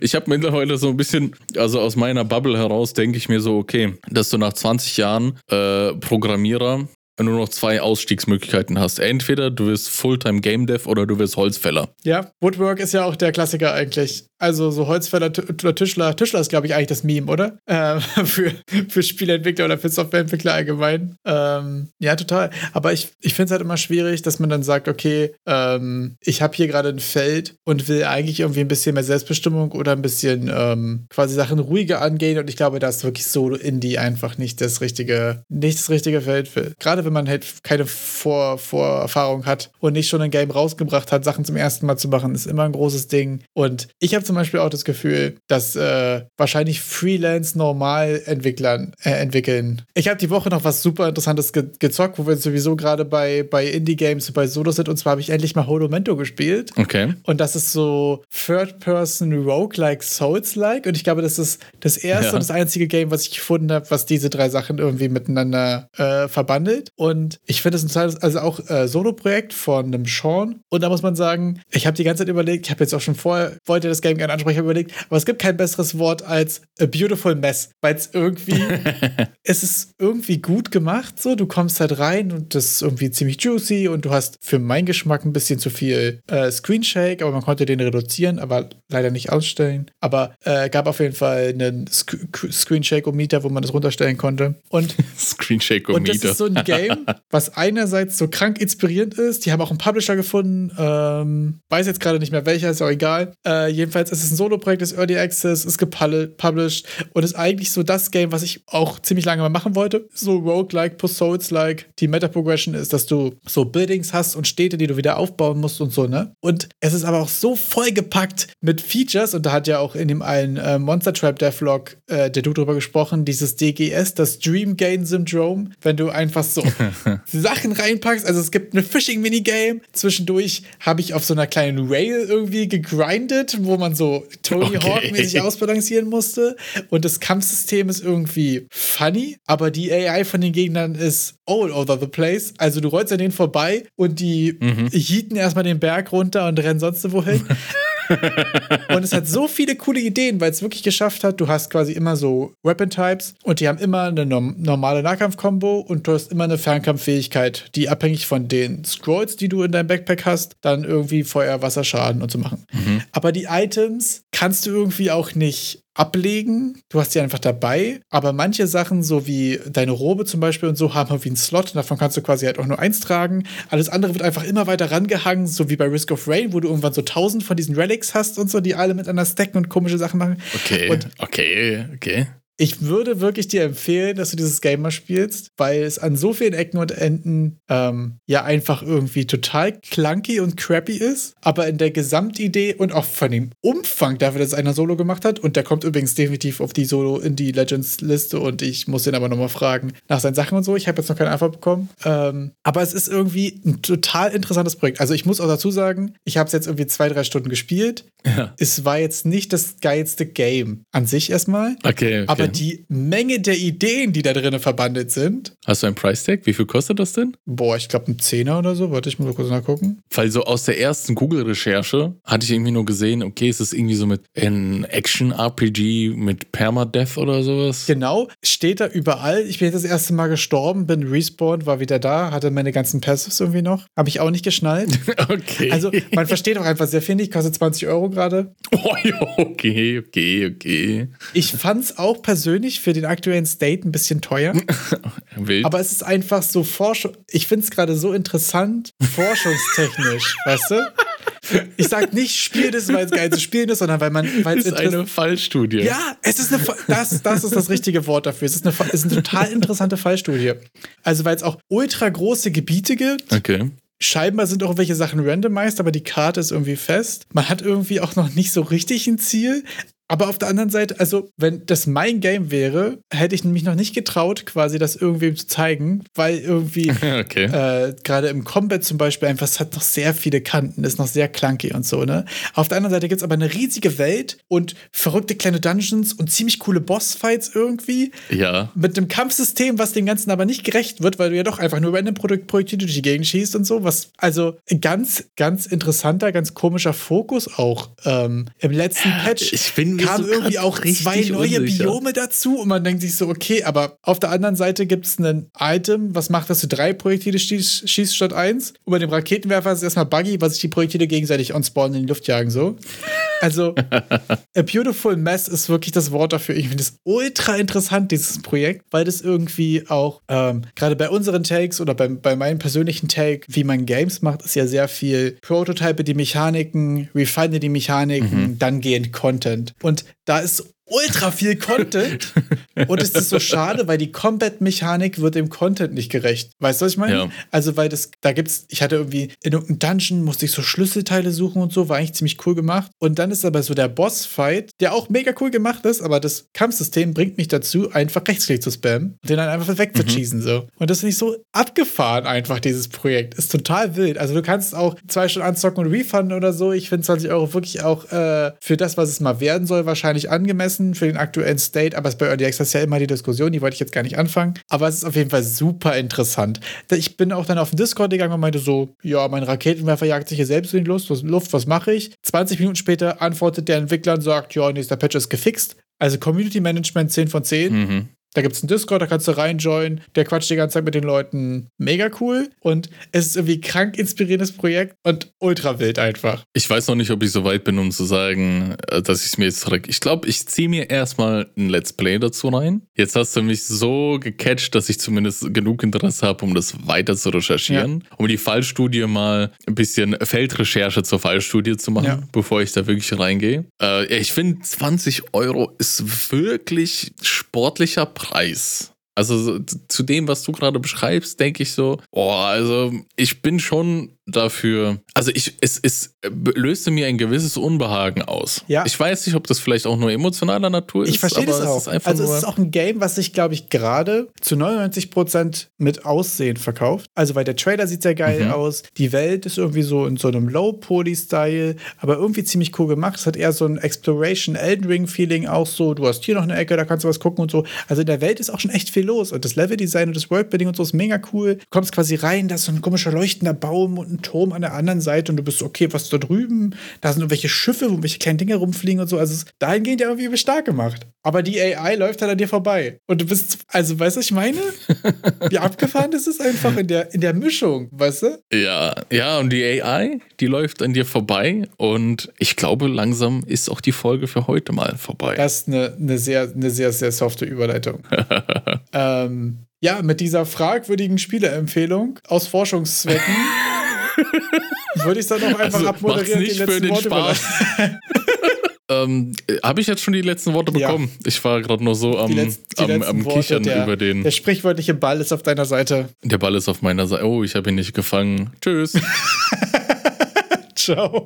Ich habe mittlerweile so ein bisschen, also aus meiner Bubble heraus denke ich mir so, okay, dass du nach 20 Jahren äh, Programmierer nur noch zwei Ausstiegsmöglichkeiten hast. Entweder du wirst Fulltime Game Dev oder du wirst Holzfäller. Ja, Woodwork ist ja auch der Klassiker eigentlich. Also so Holzfäller oder Tischler. Tischler ist, glaube ich, eigentlich das Meme, oder? Ähm, für, für Spieleentwickler oder für Softwareentwickler allgemein. Ähm, ja, total. Aber ich, ich finde es halt immer schwierig, dass man dann sagt, okay, ähm, ich habe hier gerade ein Feld und will eigentlich irgendwie ein bisschen mehr Selbstbestimmung oder ein bisschen ähm, quasi Sachen ruhiger angehen. Und ich glaube, da ist wirklich Solo Indie einfach nicht das richtige, nicht das richtige Feld für. Gerade wenn man halt keine Vor Vorerfahrung hat und nicht schon ein Game rausgebracht hat, Sachen zum ersten Mal zu machen, ist immer ein großes Ding. Und ich habe zum zum Beispiel auch das Gefühl, dass äh, wahrscheinlich Freelance-Normal-Entwicklern äh, entwickeln. Ich habe die Woche noch was super Interessantes ge gezockt, wo wir sowieso gerade bei, bei Indie-Games, bei Solo sind. Und zwar habe ich endlich mal Holomento gespielt. Okay. Und das ist so Third-Person-Roguelike Souls-like. Und ich glaube, das ist das erste ja. und das einzige Game, was ich gefunden habe, was diese drei Sachen irgendwie miteinander äh, verbandelt. Und ich finde es ein also auch äh, Solo-Projekt von einem Sean. Und da muss man sagen, ich habe die ganze Zeit überlegt, ich habe jetzt auch schon vorher, wollte das Game ansprechen, habe überlegt, aber es gibt kein besseres Wort als a beautiful mess, weil es irgendwie, es ist irgendwie gut gemacht, so, du kommst halt rein und das ist irgendwie ziemlich juicy und du hast für meinen Geschmack ein bisschen zu viel äh, Screenshake, aber man konnte den reduzieren, aber leider nicht ausstellen. Aber äh, gab auf jeden Fall einen Sc Screenshake-O-Meter, wo man das runterstellen konnte. Und, Screenshake-O-Meter. Und das ist so ein Game, was einerseits so krank inspirierend ist. Die haben auch einen Publisher gefunden, ähm, weiß jetzt gerade nicht mehr welcher, ist auch egal. Äh, jedenfalls es ist ein Solo-Projekt, ist Early Access, ist gepublished und ist eigentlich so das Game, was ich auch ziemlich lange mal machen wollte. So Roguelike, Post-Souls-like. Die Meta-Progression ist, dass du so Buildings hast und Städte, die du wieder aufbauen musst und so, ne? Und es ist aber auch so vollgepackt mit Features und da hat ja auch in dem einen äh, Monster Trap Devlog äh, der du drüber gesprochen, dieses DGS, das Dream Gain Syndrome, wenn du einfach so Sachen reinpackst. Also es gibt eine Fishing-Minigame. Zwischendurch habe ich auf so einer kleinen Rail irgendwie gegrindet, wo man so so Tony okay. Hawk-mäßig ausbalancieren musste. Und das Kampfsystem ist irgendwie funny, aber die AI von den Gegnern ist all over the place. Also du rollst an denen vorbei und die mhm. hieten erstmal den Berg runter und rennen sonst wohin. und es hat so viele coole Ideen, weil es wirklich geschafft hat, du hast quasi immer so Weapon-Types und die haben immer eine normale Nahkampf-Kombo und du hast immer eine Fernkampffähigkeit, die abhängig von den Scrolls, die du in deinem Backpack hast, dann irgendwie Feuer, Wasser, Schaden und so machen. Mhm. Aber die Items kannst du irgendwie auch nicht ablegen. Du hast sie einfach dabei. Aber manche Sachen, so wie deine Robe zum Beispiel und so, haben irgendwie einen Slot. Und davon kannst du quasi halt auch nur eins tragen. Alles andere wird einfach immer weiter rangehangen, so wie bei Risk of Rain, wo du irgendwann so tausend von diesen Relics hast und so, die alle miteinander stacken und komische Sachen machen. Okay, und okay, okay. Ich würde wirklich dir empfehlen, dass du dieses Game mal spielst, weil es an so vielen Ecken und Enden ähm, ja einfach irgendwie total clunky und crappy ist, aber in der Gesamtidee und auch von dem Umfang dafür, dass einer Solo gemacht hat, und der kommt übrigens definitiv auf die Solo in die Legends-Liste und ich muss den aber nochmal fragen nach seinen Sachen und so. Ich habe jetzt noch keine Antwort bekommen. Ähm, aber es ist irgendwie ein total interessantes Projekt. Also ich muss auch dazu sagen, ich habe es jetzt irgendwie zwei, drei Stunden gespielt. Ja. Es war jetzt nicht das geilste Game an sich erstmal. Okay. okay. Aber aber die Menge der Ideen, die da drinnen verbandelt sind. Hast du ein Price-Tag? Wie viel kostet das denn? Boah, ich glaube ein Zehner oder so. Warte, ich mal kurz nachgucken. Weil so aus der ersten Google-Recherche hatte ich irgendwie nur gesehen, okay, es ist irgendwie so mit ein Action-RPG mit Permadeath oder sowas. Genau, steht da überall. Ich bin jetzt das erste Mal gestorben, bin respawned, war wieder da, hatte meine ganzen Passives irgendwie noch. Habe ich auch nicht geschnallt. okay. Also man versteht auch einfach sehr viel nicht. Kostet 20 Euro gerade. Oh, okay, okay, okay. Ich fand es auch persönlich persönlich für den aktuellen State ein bisschen teuer. Wild. Aber es ist einfach so Forschung. Ich finde es gerade so interessant, forschungstechnisch, weißt du? Ich sag nicht, spielen ist, weil es geil zu spielen ist, sondern weil man, weil es ist eine Fallstudie. Ja, es ist eine, das, das ist das richtige Wort dafür. Es ist eine, es ist eine total interessante Fallstudie. Also, weil es auch ultra große Gebiete gibt. Okay. Scheinbar sind auch welche Sachen randomized, aber die Karte ist irgendwie fest. Man hat irgendwie auch noch nicht so richtig ein Ziel. Aber auf der anderen Seite, also, wenn das mein Game wäre, hätte ich mich noch nicht getraut, quasi das irgendwem zu zeigen, weil irgendwie Okay. äh, gerade im Combat zum Beispiel einfach, es hat noch sehr viele Kanten, ist noch sehr clunky und so, ne? Auf der anderen Seite gibt es aber eine riesige Welt und verrückte kleine Dungeons und ziemlich coole Bossfights irgendwie. Ja. Mit einem Kampfsystem, was dem Ganzen aber nicht gerecht wird, weil du ja doch einfach nur random Produkt Projektile durch die Gegend schießt und so. Was, also ganz, ganz interessanter, ganz komischer Fokus auch. Ähm, Im letzten Patch Ich bin mir kamen irgendwie auch zwei neue unsicher. Biome dazu und man denkt sich so, okay, aber auf der anderen Seite gibt es ein Item, was macht, dass du drei Projektile schießt, schießt statt eins. Und bei dem Raketenwerfer ist es erstmal buggy, weil sich die Projektile gegenseitig on spawn in die Luft jagen, so. Also, A Beautiful Mess ist wirklich das Wort dafür. Ich finde es ultra interessant, dieses Projekt, weil das irgendwie auch, ähm, gerade bei unseren Takes oder bei, bei meinem persönlichen Take, wie man Games macht, ist ja sehr viel Prototype die Mechaniken, refine die Mechaniken, dann gehend Content. Und da ist ultra viel Content und es ist so schade, weil die Combat-Mechanik wird dem Content nicht gerecht. Weißt du, was ich meine? Ja. Also, weil das, da gibt's, ich hatte irgendwie in irgendeinem Dungeon, musste ich so Schlüsselteile suchen und so, war eigentlich ziemlich cool gemacht. Und dann ist aber so der Boss-Fight, der auch mega cool gemacht ist, aber das Kampfsystem bringt mich dazu, einfach Rechtsklick zu spammen und den dann einfach wegzuschießen, so. Und das finde ich so abgefahren, einfach, dieses Projekt. Ist total wild. Also, du kannst auch zwei Stunden anzocken und refunden oder so. Ich finde 20 Euro wirklich auch äh, für das, was es mal werden soll, wahrscheinlich angemessen für den aktuellen State. Aber es bei Early Access ja immer die Diskussion, die wollte ich jetzt gar nicht anfangen. Aber es ist auf jeden Fall super interessant. Ich bin auch dann auf den Discord gegangen und meinte so, ja, mein Raketenwerfer jagt sich hier selbst in die Luft, was, Luft, was mache ich? 20 Minuten später antwortet der Entwickler und sagt, ja, nächster Patch ist gefixt. Also Community Management 10 von 10. Mhm. Da gibt es einen Discord, da kannst du reinjoinen. Der quatscht die ganze Zeit mit den Leuten. Mega cool. Und es ist irgendwie krank inspirierendes Projekt und ultra wild einfach. Ich weiß noch nicht, ob ich so weit bin, um zu sagen, äh, dass ich es mir jetzt direkt. Ich glaube, ich ziehe mir erstmal ein Let's Play dazu rein. Jetzt hast du mich so gecatcht, dass ich zumindest genug Interesse habe, um das weiter zu recherchieren. Um die Fallstudie mal ein bisschen Feldrecherche zur Fallstudie zu machen, Ja. bevor ich da wirklich reingehe. Äh, ich finde, 20 Euro ist wirklich sportlicher Preis. Also so zu dem, was du gerade beschreibst, denke ich so, oh, also ich bin schon dafür. Also ich, es, es löste mir ein gewisses Unbehagen aus. Ja. Ich weiß nicht, ob das vielleicht auch nur emotionaler Natur ist. Ich verstehe aber das es auch. Ist einfach also es ist auch ein Game, was sich, glaube ich, gerade zu 99% mit Aussehen verkauft. Also weil der Trailer sieht sehr geil Mhm. aus. Die Welt ist irgendwie so in so einem Low-Poly-Style, aber irgendwie ziemlich cool gemacht. Es hat eher so ein Exploration Elden Ring-Feeling auch so. Du hast hier noch eine Ecke, da kannst du was gucken und so. Also in der Welt ist auch schon echt viel los. Und das Level-Design und das Worldbuilding und so ist mega cool. Du kommst quasi rein, da ist so ein komischer leuchtender Baum und ein Turm an der anderen Seite und du bist okay, was da drüben? Da sind irgendwelche Schiffe, wo irgendwelche kleinen Dinge rumfliegen und so. Also es dahingehend ja irgendwie stark gemacht. Aber die AI läuft halt an dir vorbei. Und du bist, also weißt du, ich meine? Wie abgefahren ist es einfach in der, in der Mischung, weißt du? ja, ja, und die AI, die läuft an dir vorbei und ich glaube, langsam ist auch die Folge für heute mal vorbei. Das ist eine, eine, sehr, eine sehr, sehr softe Überleitung. ähm, ja, mit dieser fragwürdigen Spieleempfehlung aus Forschungszwecken würde ich es dann noch einfach Also, abmoderieren. nicht für den Worte Spaß. Ähm, Habe ich jetzt schon die letzten Worte Ja. bekommen? Ich war gerade nur so am, Die letz- die am, letzten am Kichern der, über den. Der sprichwörtliche Ball ist auf deiner Seite. Der Ball ist auf meiner Seite. Oh, ich habe ihn nicht gefangen. Tschüss. Ciao.